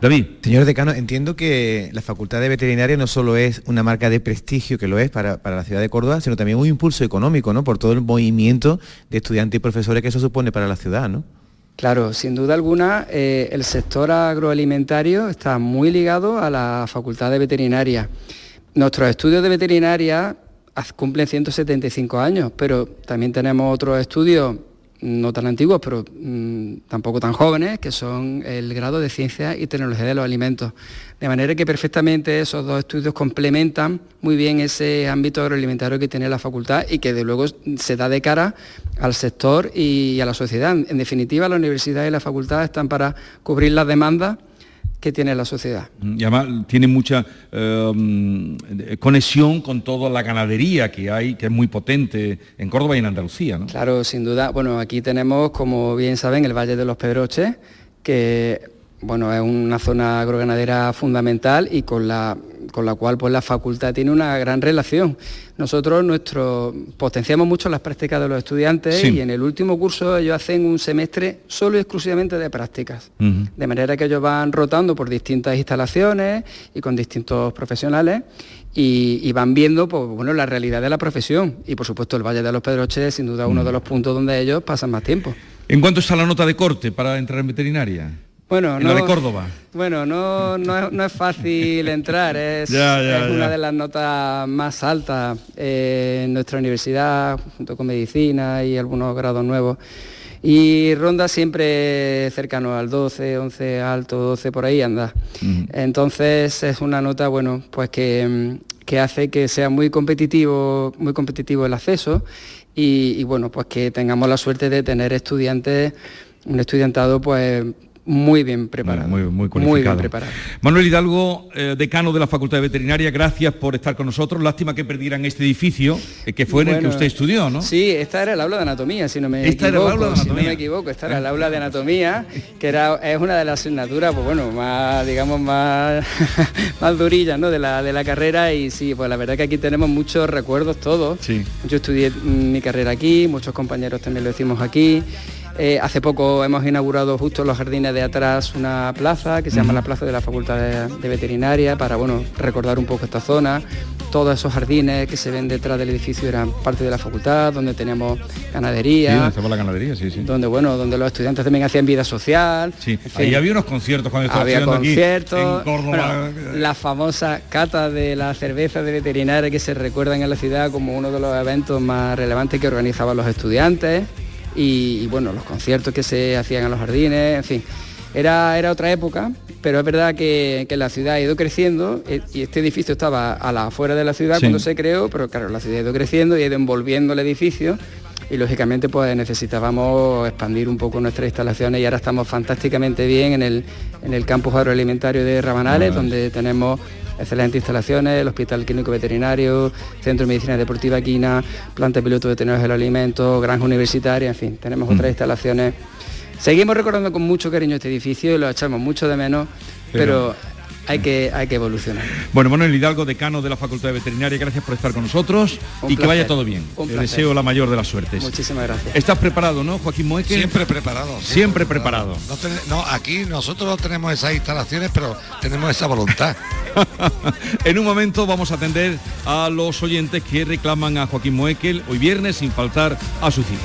David. Señor decano, entiendo que la Facultad de Veterinaria no solo es una marca de prestigio, que lo es para, la ciudad de Córdoba, sino también un impulso económico, ¿no? Por todo el movimiento de estudiantes y profesores que eso supone para la ciudad, ¿no? Claro, sin duda alguna, eh, el sector agroalimentario está muy ligado a la Facultad de Veterinaria. Nuestros estudios de veterinaria cumplen 175 años, pero también tenemos otros estudios no tan antiguos, pero mm, tampoco tan jóvenes, que son el grado de ciencia y tecnología de los alimentos. De manera que perfectamente esos dos estudios complementan muy bien ese ámbito agroalimentario que tiene la facultad y que de luego se da de cara al sector y a la sociedad. En definitiva, la universidad y la facultad están para cubrir las demandas que tiene la sociedad. Y además tiene mucha eh, conexión con toda la ganadería que hay, que es muy potente en Córdoba y en Andalucía. ¿no? Claro, sin duda. Bueno, aquí tenemos, como bien saben, el Valle de los Pedroches, que bueno, es una zona agroganadera fundamental y con la, con la cual pues, la facultad tiene una gran relación. Nosotros nuestro, potenciamos mucho las prácticas de los estudiantes y en el último curso ellos hacen un semestre solo y exclusivamente de prácticas. De manera que ellos van rotando por distintas instalaciones y con distintos profesionales y, van viendo pues, bueno, la realidad de la profesión. Y por supuesto el Valle de los Pedroches es sin duda uno de los puntos donde ellos pasan más tiempo. ¿En cuánto está la nota de corte para entrar en veterinaria? Bueno, no, de Córdoba. Bueno, no, no, es, fácil entrar, es, una de las notas más altas en nuestra universidad, junto con medicina y algunos grados nuevos. Y ronda siempre cercano al 12, 11 alto, 12 por ahí anda. Entonces es una nota, bueno, pues que, hace que sea muy competitivo, muy competitivo el acceso y, y bueno, pues que tengamos la suerte de tener estudiantes, un estudiantado pues muy bien preparado. Muy, muy, bien preparado. Manuel Hidalgo, eh, decano de la Facultad de Veterinaria, gracias por estar con nosotros. Lástima que perdieran este edificio, eh, que fue en el que usted estudió, ¿no? Sí, esta era el aula de anatomía, si no me esta equivoco. Era el aula de anatomía. Si no me equivoco, esta era el aula de anatomía, que era, es una de las asignaturas, pues bueno, más, digamos, más, más durillas, ¿no? De la, de la carrera y sí, pues la verdad que aquí tenemos muchos recuerdos todos. Sí. Yo estudié mi carrera aquí, muchos compañeros también lo decimos aquí. Eh, hace poco hemos inaugurado justo en los jardines de atrás una plaza que se llama la Plaza de la Facultad de, Veterinaria para bueno, recordar un poco esta zona. todos esos jardines que se ven detrás del edificio eran parte de la facultad, donde teníamos ganadería. Sí, la ganadería, sí, sí. Donde, bueno, donde los estudiantes también hacían vida social. Sí, ahí había unos conciertos cuando estaba Había conciertos, aquí en Córdoba. Bueno, la famosa cata de la cerveza de veterinaria que se recuerdan en la ciudad como uno de los eventos más relevantes que organizaban los estudiantes y, y bueno, los conciertos que se hacían en los jardines, en fin. Era, era otra época, pero es verdad que, que la ciudad ha ido creciendo eh, y este edificio estaba a la afuera de la ciudad Sí. cuando se creó, pero claro, la ciudad ha ido creciendo y ha ido envolviendo el edificio y lógicamente pues necesitábamos expandir un poco nuestras instalaciones y ahora estamos fantásticamente bien en el, en el campus agroalimentario de Rabanales, donde tenemos excelentes instalaciones, el Hospital Clínico Veterinario, Centro de Medicina Deportiva Quina, planta piloto de tenores del alimento, granja universitaria, en fin, tenemos Mm. otras instalaciones. Seguimos recordando con mucho cariño este edificio y lo echamos mucho de menos, Pero- pero, hay, que, hay que evolucionar. Bueno, Manuel Hidalgo, decano de la Facultad de Veterinaria, gracias por estar con nosotros Un y que vaya todo bien. Un Te deseo la mayor de las suertes. Muchísimas gracias. ¿Estás preparado, no, Joaquín Moeque? Siempre preparado. Siempre preparado. No, ten- no, aquí nosotros no tenemos esas instalaciones, pero tenemos esa voluntad. En un momento vamos a atender a los oyentes que reclaman a Joaquín Moekel hoy viernes sin faltar a su cita.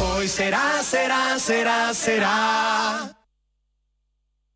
Hoy será, será, será, será.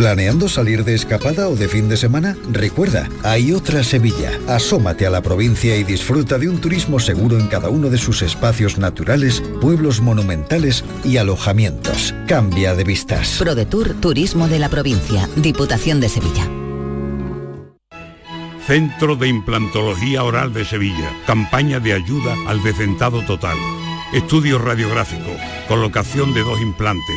¿Planeando salir de escapada o de fin de semana? Recuerda, hay otra Sevilla. Asómate a la provincia y disfruta de un turismo seguro en cada uno de sus espacios naturales, pueblos monumentales y alojamientos. Cambia de vistas. ProDetour Turismo de la Provincia, Diputación de Sevilla. Centro de Implantología Oral de Sevilla. Campaña de ayuda al decentado total. Estudio radiográfico, colocación de dos implantes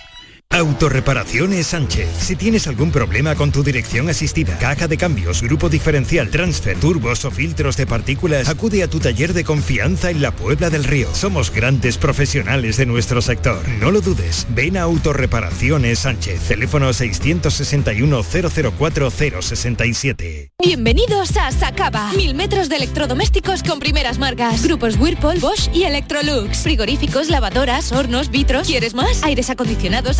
Autorreparaciones Sánchez. Si tienes algún problema con tu dirección asistida, caja de cambios, grupo diferencial, transfer, turbos o filtros de partículas, acude a tu taller de confianza en la Puebla del Río. Somos grandes profesionales de nuestro sector. No lo dudes. Ven a Autorreparaciones Sánchez. Teléfono 661 004 067. Bienvenidos a Sacaba. Mil metros de electrodomésticos con primeras marcas. Grupos Whirlpool, Bosch y Electrolux. Frigoríficos, lavadoras, hornos, vitros. ¿Quieres más? Aires acondicionados,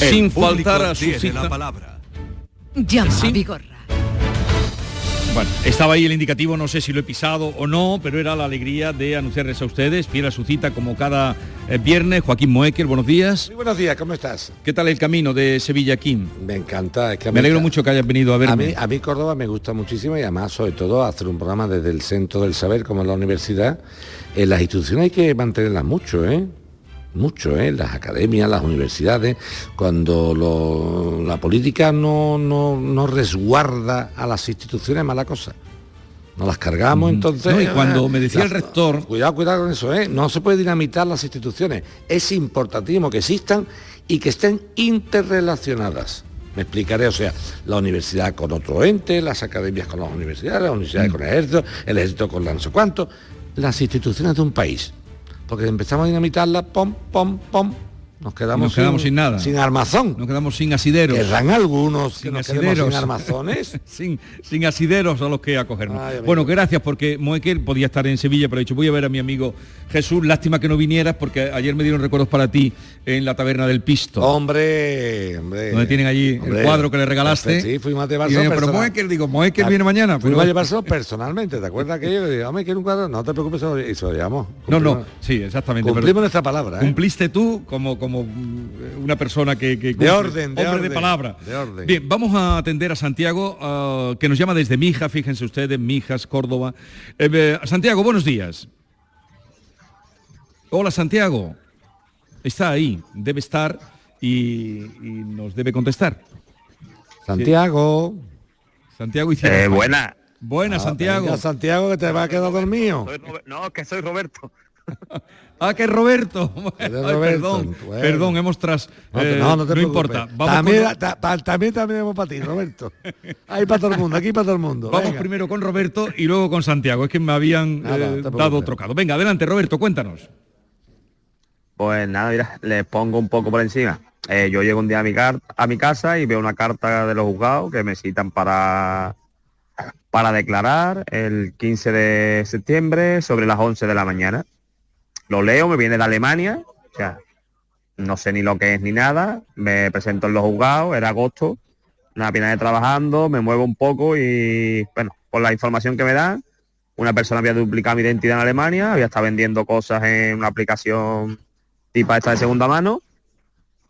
El público faltar a su cita. la palabra. Llama Sí. a Vigorra. Bueno, estaba ahí el indicativo, no sé si lo he pisado o no, pero era la alegría de anunciarles a ustedes, fiel a su cita como cada eh, viernes, Joaquín Moekel, buenos días. Muy buenos días, ¿cómo estás? ¿Qué tal el camino de Sevilla aquí? Me encanta. Es que Me alegro mucho que hayas venido a A verme. mí, a mí Córdoba me gusta muchísimo y además sobre todo hacer un programa desde el centro del saber como la universidad. En las instituciones hay que mantenerlas mucho, ¿eh? Mucho, ¿eh? las academias, las universidades, cuando lo- la política no, no, no resguarda a las instituciones, mala cosa. Nos las cargamos, entonces... No, y cuando eh, me decía el rector- Cuidado, cuidado con eso, ¿eh? No se puede dinamitar las instituciones. Es importantísimo que existan y que estén interrelacionadas. Me explicaré, o sea, la universidad con otro ente, las academias con las universidades, las universidades con el ejército, el ejército con la no sé cuánto, las instituciones de un país. Porque empezamos a dinamitarlas, pom, pom, pom, nos quedamos, Nos quedamos sin nada. Sin armazón. Nos quedamos sin asideros. Querrán algunos que sin nos asideros. sin armazones. sin, sin asideros a los que acogernos. Ay, bueno, gracias porque Moekel podía estar en Sevilla, pero ha dicho, voy a ver a mi amigo Jesús. Lástima que no vinieras porque ayer me dieron recuerdos para ti en la taberna del Pisto. Hombre, hombre. donde tienen allí Hombre. el cuadro que le regalaste. Sí, fuimos a Y llevarse yo, pero Moekel, digo, Moekel viene mañana. Fuimos pero- a llevarlo personalmente, ¿te acuerdas que yo le digo, hombre, quiero un cuadro? No te preocupes, y se lo llevamos. No, no, sí, exactamente. Cumplimos pero nuestra palabra, ¿eh? Cumpliste tú como, como mm, una persona que, que De orden, de hombre de palabra. de orden. Bien, vamos a atender a Santiago, ah, que nos llama desde Mija, fíjense ustedes, Mijas, Córdoba. Eh, eh, Santiago, buenos días. Hola, Santiago. Está ahí, debe estar y, y nos debe contestar. Santiago. Santiago hicieron. Eh, buena. Buenas, Ah, Santiago. venga, Santiago, que te va a quedar dormido. No, que soy Roberto. Ah, que es Roberto. Ay, Roberto, perdón, bueno. perdón, hemos tras. No, eh, no, no te preocupes. importa. Vamos también, con- ta- pa- también, también vamos para ti, Roberto. Ahí para todo el mundo, aquí para todo el mundo. Vamos venga. primero con Roberto y luego con Santiago. Es que me habían Nada, eh, dado trocado. Venga, adelante, Roberto, cuéntanos. Pues nada, mira, les pongo un poco por encima. Eh, yo llego un día a mi, car- a mi casa y veo una carta de los juzgados que me citan para, para declarar el 15 de septiembre sobre las 11 de la mañana. Lo leo, me viene de Alemania, o sea, no sé ni lo que es ni nada, me presento en los juzgados, era agosto, una pena de trabajando, me muevo un poco y, bueno, por la información que me dan, una persona había duplicado mi identidad en Alemania, había estado vendiendo cosas en una aplicación tipo esta de segunda mano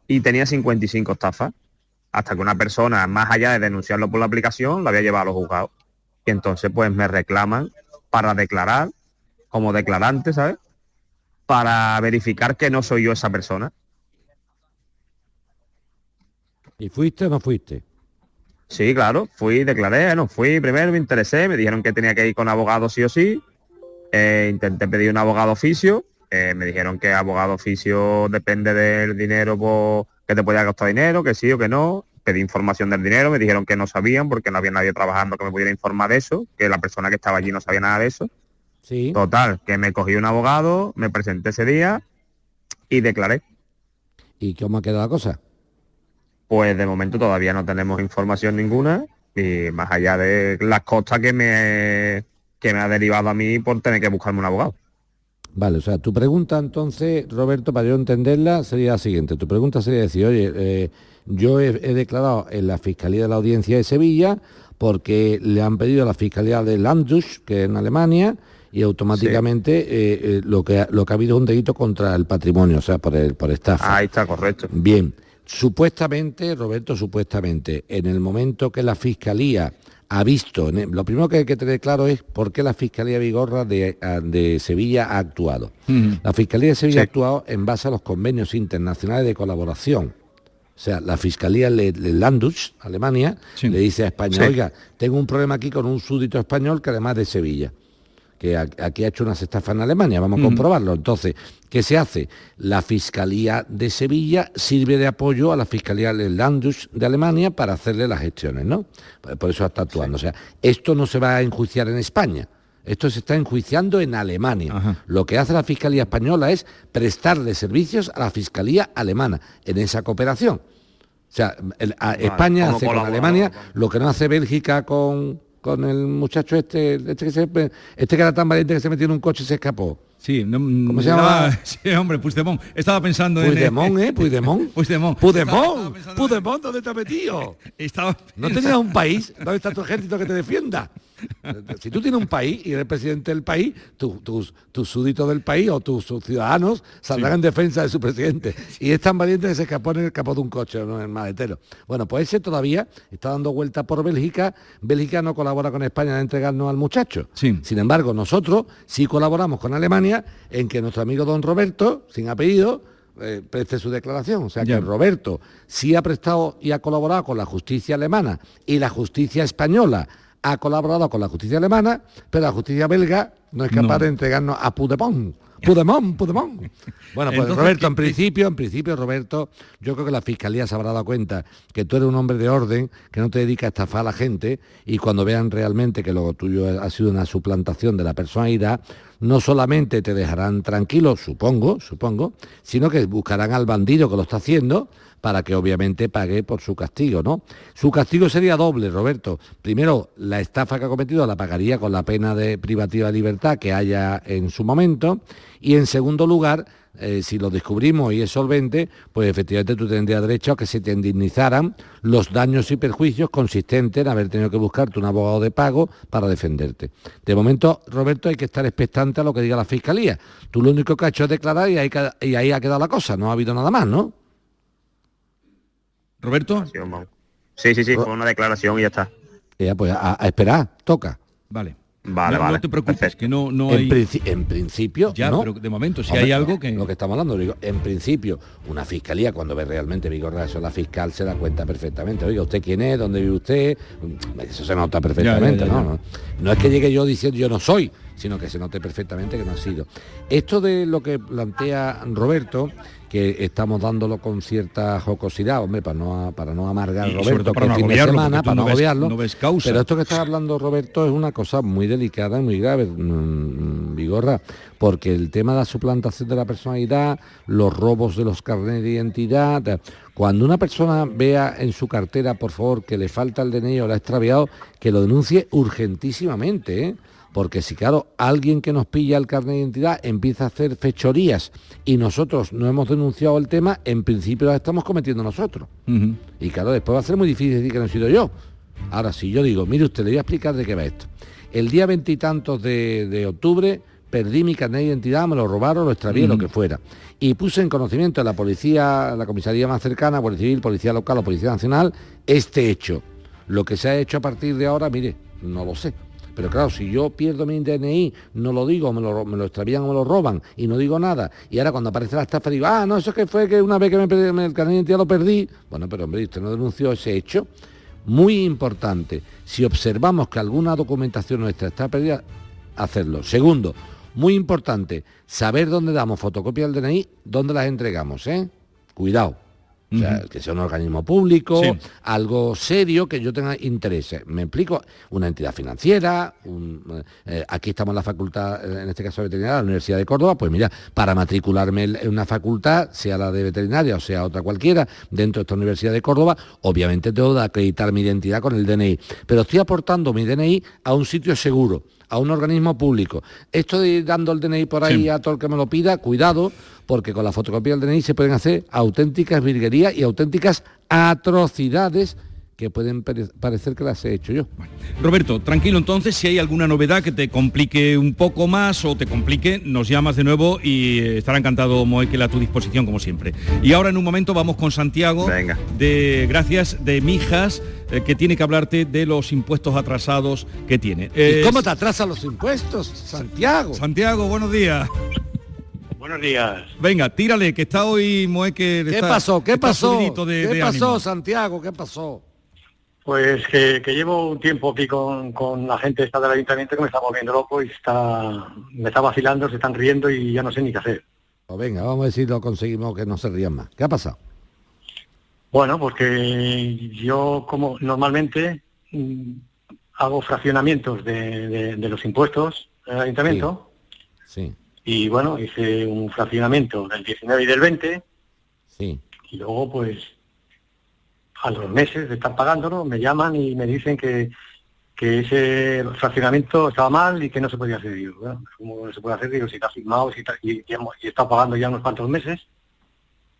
y tenía 55 estafas. Hasta que una persona, más allá de denunciarlo por la aplicación, lo había llevado a los juzgados. Y entonces pues me reclaman para declarar como declarante, ¿sabes? Para verificar que no soy yo esa persona. ¿Y fuiste o no fuiste? Sí, claro, fui, declaré, no, fui primero, me interesé, me dijeron que tenía que ir con abogado sí o sí, eh, intenté pedir un abogado oficio, eh, me dijeron que abogado oficio depende del dinero que te podía costar dinero, que sí o que no, pedí información del dinero, me dijeron que no sabían porque no había nadie trabajando que me pudiera informar de eso, que la persona que estaba allí no sabía nada de eso. Sí. Total, que me cogí un abogado, me presenté ese día y declaré. ¿Y cómo ha quedado la cosa? Pues de momento todavía no tenemos información ninguna y más allá de las costas que me que me ha derivado a mí por tener que buscarme un abogado. Vale, o sea, tu pregunta entonces, Roberto, para yo entenderla, sería la siguiente. Tu pregunta sería decir, oye, eh, yo he, he declarado en la Fiscalía de la Audiencia de Sevilla porque le han pedido a la Fiscalía de Landshut, que es en Alemania, y automáticamente eh, eh, lo, que, ha- lo que ha habido es un delito contra el patrimonio, o sea, por, el, por estafa. Ahí está, correcto. Bien, supuestamente, Roberto, supuestamente, en el momento que la Fiscalía ha visto, lo primero que hay que tener claro es por qué la Fiscalía Vigorra de, de Sevilla ha actuado. La Fiscalía de Sevilla ha actuado en base a los convenios internacionales de colaboración. O sea, la Fiscalía de Landus, Alemania, le dice a España, Sí. oiga, tengo un problema aquí con un súdito español que además de Sevilla que aquí ha hecho unas estafas en Alemania, vamos a Ujú. comprobarlo. Entonces, ¿qué se hace? La Fiscalía de Sevilla sirve de apoyo a la Fiscalía de Landus de Alemania para hacerle las gestiones, ¿no? Por por eso está actuando. O sea, esto no se va a enjuiciar en España. Esto se está enjuiciando en Alemania. Lo que hace la Fiscalía Española es prestarle servicios a la Fiscalía Alemana en esa cooperación. O sea, el- a- España hace con Alemania lo que no hace Bélgica con, con el muchacho este, este que, se, este que era tan valiente que se metió en un coche y se escapó. Sí, no, ¿Cómo se llama? Sí, hombre, Puigdemont. Estaba pensando en... Puigdemont, ¿eh? Puigdemont. Puigdemont. Puigdemont, Puigdemont, ¿dónde te has metido? Estaba ¿No tenías un país? ¿Dónde está tu ejército que te defienda? Si tú tienes un país y eres presidente del país, tu- tus, tus súbditos del país o tus, ciudadanos saldrán en defensa de su presidente. Y es tan valiente que se escapó en el capó de un coche, no en el maletero. Bueno, pues ese todavía está dando vuelta por Bélgica. Bélgica no colabora con España en entregarnos al muchacho. Sin embargo, nosotros sí colaboramos con Alemania en que nuestro amigo don Roberto, sin apellido, eh, preste su declaración. O sea que Roberto sí ha prestado y ha colaborado con la justicia alemana y la justicia española ha colaborado con la justicia alemana, pero la justicia belga no es capaz No. de entregarnos a Pudemont. Pudemont, Pudemont. Bueno, pues Entonces, Roberto, ¿qué- en principio, en principio, Roberto, yo creo que la Fiscalía se habrá dado cuenta que tú eres un hombre de orden, que no te dedicas a estafar a la gente, y cuando vean realmente que lo tuyo ha sido una suplantación de la personalidad, no solamente te dejarán tranquilo, supongo, supongo, sino que buscarán al bandido que lo está haciendo para que obviamente pague por su castigo, ¿no? Su castigo sería doble, Roberto. Primero, la estafa que ha cometido la pagaría con la pena de privativa de libertad que haya en su momento. Y en segundo lugar, eh, si lo descubrimos y es solvente, pues efectivamente tú tendrías derecho a que se te indemnizaran los daños y perjuicios consistentes en haber tenido que buscarte un abogado de pago para defenderte. De momento, Roberto, hay que estar expectante a lo que diga la Fiscalía. Tú lo único que has hecho es declarar y y ahí ha quedado la cosa, no ha habido nada más, ¿no? ¿Roberto? Sí, sí, sí, fue una declaración y ya está. Ya, pues a, a esperar, toca. Vale. Vale, no, vale. no te preocupes, que no, no en, hay... princi- en principio, Ya, no. pero de momento, si Hombre, hay algo que... Lo que estamos hablando, digo, en principio, una fiscalía, cuando ve realmente Vigorra, eso la fiscal se da cuenta perfectamente. Oiga, ¿usted quién es? ¿Dónde vive usted? Eso se nota perfectamente, Ya, ya, ya, ¿no? ya. ¿no? No es que llegue yo diciendo yo no soy, sino que se note perfectamente que no ha sido. Esto de lo que plantea Roberto, que estamos dándolo con cierta jocosidad, hombre, para no, para no amargar Y Roberto para que no fin de agobiarlo, semana, porque tú para no no ves- agobiarlo. no ves causa. Pero esto que está hablando Roberto es una cosa muy delicada y muy grave, mm, Vigorra, porque el tema de la suplantación de la personalidad, los robos de los carnets de identidad, cuando una persona vea en su cartera, por favor, que le falta el DNI o la ha extraviado, que lo denuncie urgentísimamente, ¿eh? Porque si, claro, alguien que nos pilla el carnet de identidad empieza a hacer fechorías y nosotros no hemos denunciado el tema, en principio las estamos cometiendo nosotros. Y claro, después va a ser muy difícil decir que no he sido yo. Ahora, si yo digo, mire usted, le voy a explicar de qué va esto. El día veintitantos de, de octubre perdí mi carnet de identidad, me lo robaron, lo extravié, lo que fuera. Y puse en conocimiento de la policía, la comisaría más cercana, Policía Civil, Policía Local o Policía Nacional, este hecho. Lo que se ha hecho a partir de ahora, mire, no lo sé. Pero claro, si yo pierdo mi DNI, no lo digo, me lo, me lo extravían o me lo roban y no digo nada, y ahora cuando aparece la estafa digo, ah, no, eso es que fue que una vez que me perdí el carnet de identidad lo perdí. Bueno, pero hombre, usted no denunció ese hecho. Muy importante, si observamos que alguna documentación nuestra está perdida, hacerlo. Segundo, muy importante, saber dónde damos fotocopia del DNI, dónde las entregamos, ¿eh? Cuidado. O sea, que sea un organismo público, Sí. algo serio, que yo tenga interés. Me explico, una entidad financiera, un- eh, aquí estamos en la facultad, eh, en este caso de veterinaria, la Universidad de Córdoba, pues mira, para matricularme en en una facultad, sea la de veterinaria o sea otra cualquiera, dentro de esta Universidad de Córdoba, obviamente tengo que acreditar mi identidad con el DNI. Pero estoy aportando mi DNI a un sitio seguro, a un organismo público. Esto de ir dando el DNI por ahí Sí. a todo el que me lo pida, cuidado, porque con la fotocopia del DNI se pueden hacer auténticas virguerías y auténticas atrocidades que pueden pare- parecer que las he hecho yo. Roberto, tranquilo entonces, si hay alguna novedad que te complique un poco más o te complique, nos llamas de nuevo y eh, estará encantado Moekel a tu disposición como siempre. Y ahora en un momento vamos con Santiago Venga. de Gracias de Mijas, eh, que tiene que hablarte de los impuestos atrasados que tiene. Eh, ¿Y cómo te atrasan los impuestos, Santiago? Santiago, buenos días. Buenos días. Venga, tírale, que está hoy Moekel. ¿Qué está- pasó? ¿Qué pasó? de- ¿Qué de pasó, ánimo. Santiago? ¿Qué pasó? Pues que, que llevo un tiempo aquí con, con la gente esta del ayuntamiento que me está volviendo loco y está, me está vacilando, se están riendo y ya no sé ni qué hacer. Pues venga, vamos a ver si lo conseguimos que no se rían más. ¿Qué ha pasado? Bueno, porque yo como normalmente mm, hago fraccionamientos de, de- de los impuestos en el ayuntamiento Sí, y bueno, hice un fraccionamiento del 19 y del 20 sí. y luego pues a los meses de estar pagándolo me llaman y me dicen que, que ese fraccionamiento estaba mal y que no se podía hacer. Digo, ¿cómo no se puede hacer? Digo, si está firmado si está, y, y estado pagando ya unos cuantos meses.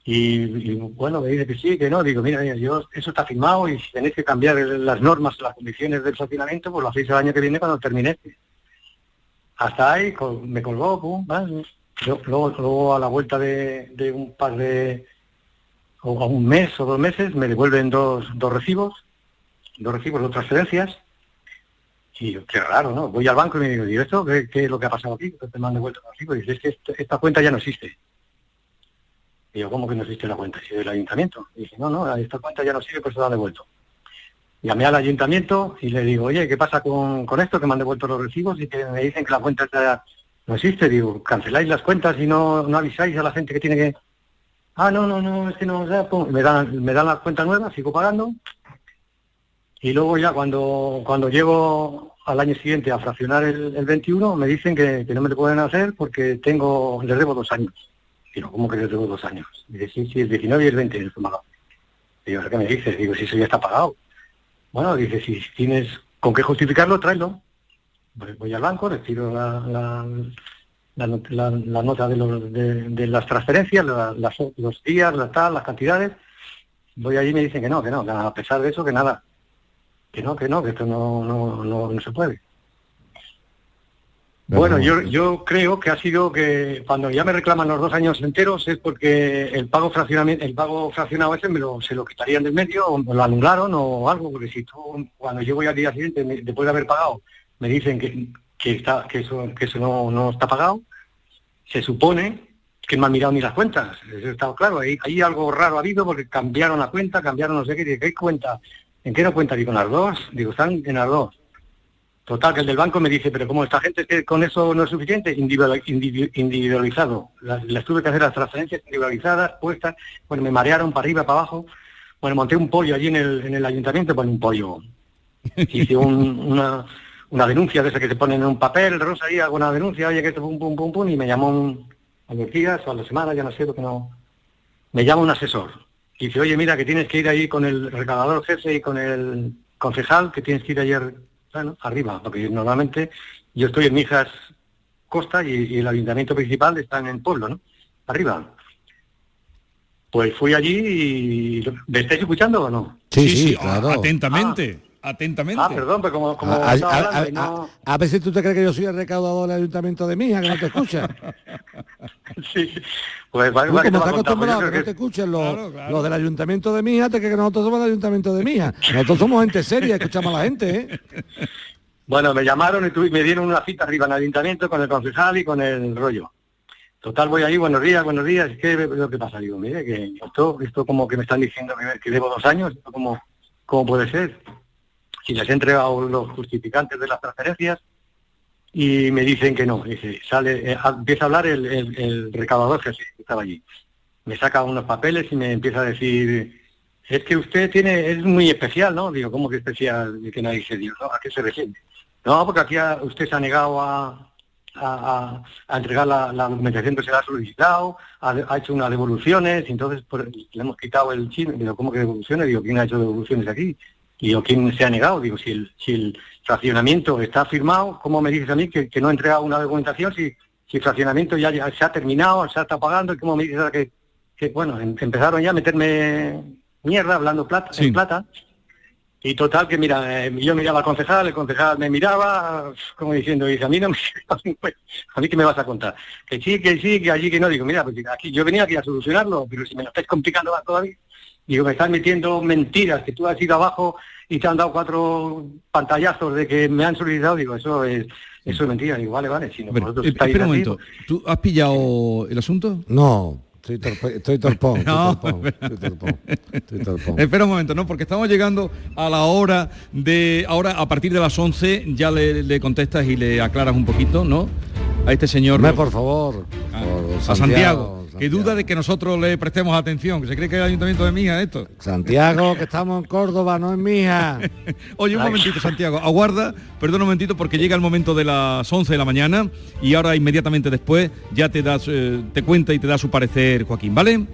Y, bueno, me dice que sí, que no. Digo, mira, mira, yo eso está firmado y si tenéis que cambiar las normas, las condiciones del fraccionamiento, pues lo hacéis el año que viene cuando termine este. Hasta ahí me colgó, pum, vale. Yo- luego, luego a la vuelta de un par de, o a un mes o dos meses me devuelven dos, dos recibos, dos recibos, dos transferencias. Y yo, qué raro, ¿no? Voy al banco y me digo, ¿y esto qué, es lo que ha pasado aquí? Te me han devuelto los recibos. Y dice, es que esta cuenta ya no existe. Digo, ¿cómo que no existe la cuenta? Si del ayuntamiento. Y dije, no, no, esta cuenta ya no sirve, pues se la han devuelto. Llamé al ayuntamiento y le digo, oye, ¿qué pasa con, con esto? Que me han devuelto los recibos y que me dicen que la cuenta ya no existe. Digo, canceláis las cuentas y no, no avisáis a la gente que tiene que... Ah, no, no, no, es que no, pum, me dan, me dan la cuenta nueva, sigo pagando. Y luego ya cuando, cuando llego al año siguiente a fraccionar el, el 21, me dicen que, que no me lo pueden hacer porque tengo, les debo dos años. Digo, ¿cómo que les debo dos años? Dice, sí, sí, el 19 y el 20 el pagado. Digo, ¿qué me dices? Digo, si eso ya está pagado. Bueno, dice, si tienes con qué justificarlo, tráelo. Voy al banco, retiro la, la, la- la nota de, los, de, de las transferencias, la- las- los días, la tal, las cantidades. Voy allí y me dicen que no, que no, que a pesar de eso, que nada. Que no, que no, que esto no, no, no, no se puede. Bueno, yo, yo creo que ha sido que cuando ya me reclaman los dos años enteros es porque el pago fraccionamiento, el pago fraccionado ese me lo, se lo quitarían del medio o me lo anularon o algo, porque si tú cuando yo voy al día siguiente, me- después de haber pagado, me dicen que, que está, que eso, que eso no, no está pagado, se supone que no han mirado ni las cuentas. Eso está claro, ahí, ahí algo raro ha habido porque cambiaron la cuenta, cambiaron no sé qué, digo, ¿qué cuenta? ¿En qué no cuenta? Digo, en las dos, digo, están en las dos. Total, que el del banco me dice, pero como esta gente que con eso no es suficiente, individual- individu- individualizado. Las, las tuve que hacer las transferencias individualizadas, puestas, bueno, me marearon para arriba, para abajo. Bueno, monté un pollo allí en el, en el ayuntamiento, bueno, un pollo. Hice un- una, una denuncia de esa que te ponen en un papel, rosa ahí, hago una denuncia, oye, que esto pum, pum, pum, pum, y me llamó un, a los días o a la semana, ya no sé, porque no... Me llama un asesor. Y dice, oye, mira, que tienes que ir ahí con el recaudador jefe y con el concejal, que tienes que ir ayer, bueno, arriba, porque normalmente yo estoy en Mijas Costa y, y el ayuntamiento principal está en el pueblo, ¿no? Arriba. Pues fui allí y... ¿Me estáis escuchando o no? Sí, sí, a- claro. Atentamente, atentamente. Ah, perdón, pero como, como A, a- estaba a- hablando a- no- a- a veces tú te crees que yo soy el recaudador del ayuntamiento de Mija, que no te escucha. sí, pues vale, vale, como yo acostumbrado que no te escuchen los, los del ayuntamiento de Mija, te crees que nosotros somos del ayuntamiento de Mija. Nosotros somos gente seria, escuchamos a la gente, ¿eh? Bueno, me llamaron y tuve- me dieron una cita arriba en el ayuntamiento con el concejal y con el rollo. Total, voy ahí, buenos días, buenos días. ¿Qué es lo que pasa? Digo, mire, que esto, esto como que me están diciendo que, que debo dos años, ¿esto ¿cómo, ¿cómo puede ser? Si les he entregado los justificantes de las transferencias y me dicen que no. Dice, sale, eh, empieza a hablar el, el, jefe que estaba allí. Me saca unos papeles y me empieza a decir, es que usted tiene, es muy especial, ¿no? Digo, ¿cómo que especial? Que nadie se dio, ¿no? ¿A qué se refiere? No, porque aquí usted se ha negado a, entregar la, la documentación que se le ha solicitado, ha, hecho unas devoluciones, entonces le hemos quitado el chino. Digo, ¿cómo que devoluciones? Digo, ¿quién ha hecho devoluciones aquí? Y Digo, ¿quién se ha negado? Digo, si el, si el fraccionamiento está firmado, ¿cómo me dices a mí que, que no he entregado una documentación si, si el fraccionamiento ya, ya se ha terminado, se está pagando? ¿Y cómo me dices que, que, bueno, em- empezaron ya a meterme mierda hablando plata, en plata? Y total que mira, eh, yo miraba al concejal, el concejal me miraba como diciendo, dice, a mí no me a mí qué me vas a contar. Que sí, que sí, que allí que no. Digo, mira, pues aquí yo venía aquí a solucionarlo, pero si me lo estáis complicando más todavía. Digo, me estás metiendo mentiras, que tú has ido abajo y te han dado cuatro pantallazos de que me han solicitado. Digo, eso es, eso es mentira. Digo, vale, vale, si no, vosotros Eh, estáis espera un momento, ¿tú has pillado el asunto? No, estoy, torpe- estoy torpón, estoy No. torpón, estoy torpón, estoy torpón. Espera un momento, ¿no? Porque estamos llegando a la hora de... Ahora, a partir de las 11, ya le, le contestas y le aclaras un poquito, ¿no? A este señor... Hombre, por favor, Ah, por a Santiago, Santiago, que duda de que nosotros le prestemos atención, que se cree que es el ayuntamiento de Mija esto. Santiago, que estamos en Córdoba, no en Mija. Oye, un momentito, Santiago, aguarda, perdona un momentito, porque llega el momento de las 11 de la mañana y ahora inmediatamente después ya te das, eh, te cuenta y te da su parecer Joaquín, ¿vale?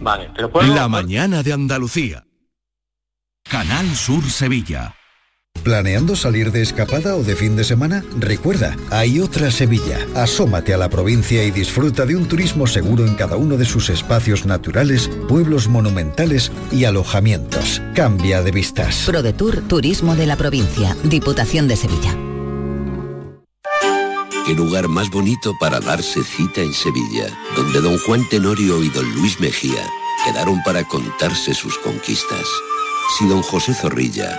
Vale, pero puedo... La mañana de Andalucía. Canal Sur Sevilla. ¿Planeando salir de escapada o de fin de semana? Recuerda, hay otra Sevilla. Asómate a la provincia y disfruta de un turismo seguro en cada uno de sus espacios naturales, pueblos monumentales y alojamientos. Cambia de vistas. ProDetour Turismo de la Provincia, Diputación de Sevilla. Qué lugar más bonito para darse cita en Sevilla, donde don Juan Tenorio y don Luis Mejía quedaron para contarse sus conquistas. Si don José Zorrilla,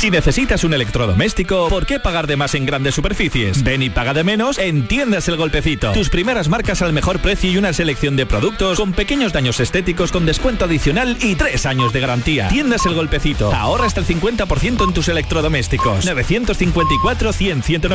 Si necesitas un electrodoméstico, ¿por qué pagar de más en grandes superficies? Ven y paga de menos en Tiendas El Golpecito. Tus primeras marcas al mejor precio y una selección de productos con pequeños daños estéticos con descuento adicional y tres años de garantía. Tiendas El Golpecito. Ahorra hasta el 50% en tus electrodomésticos. 954 100 190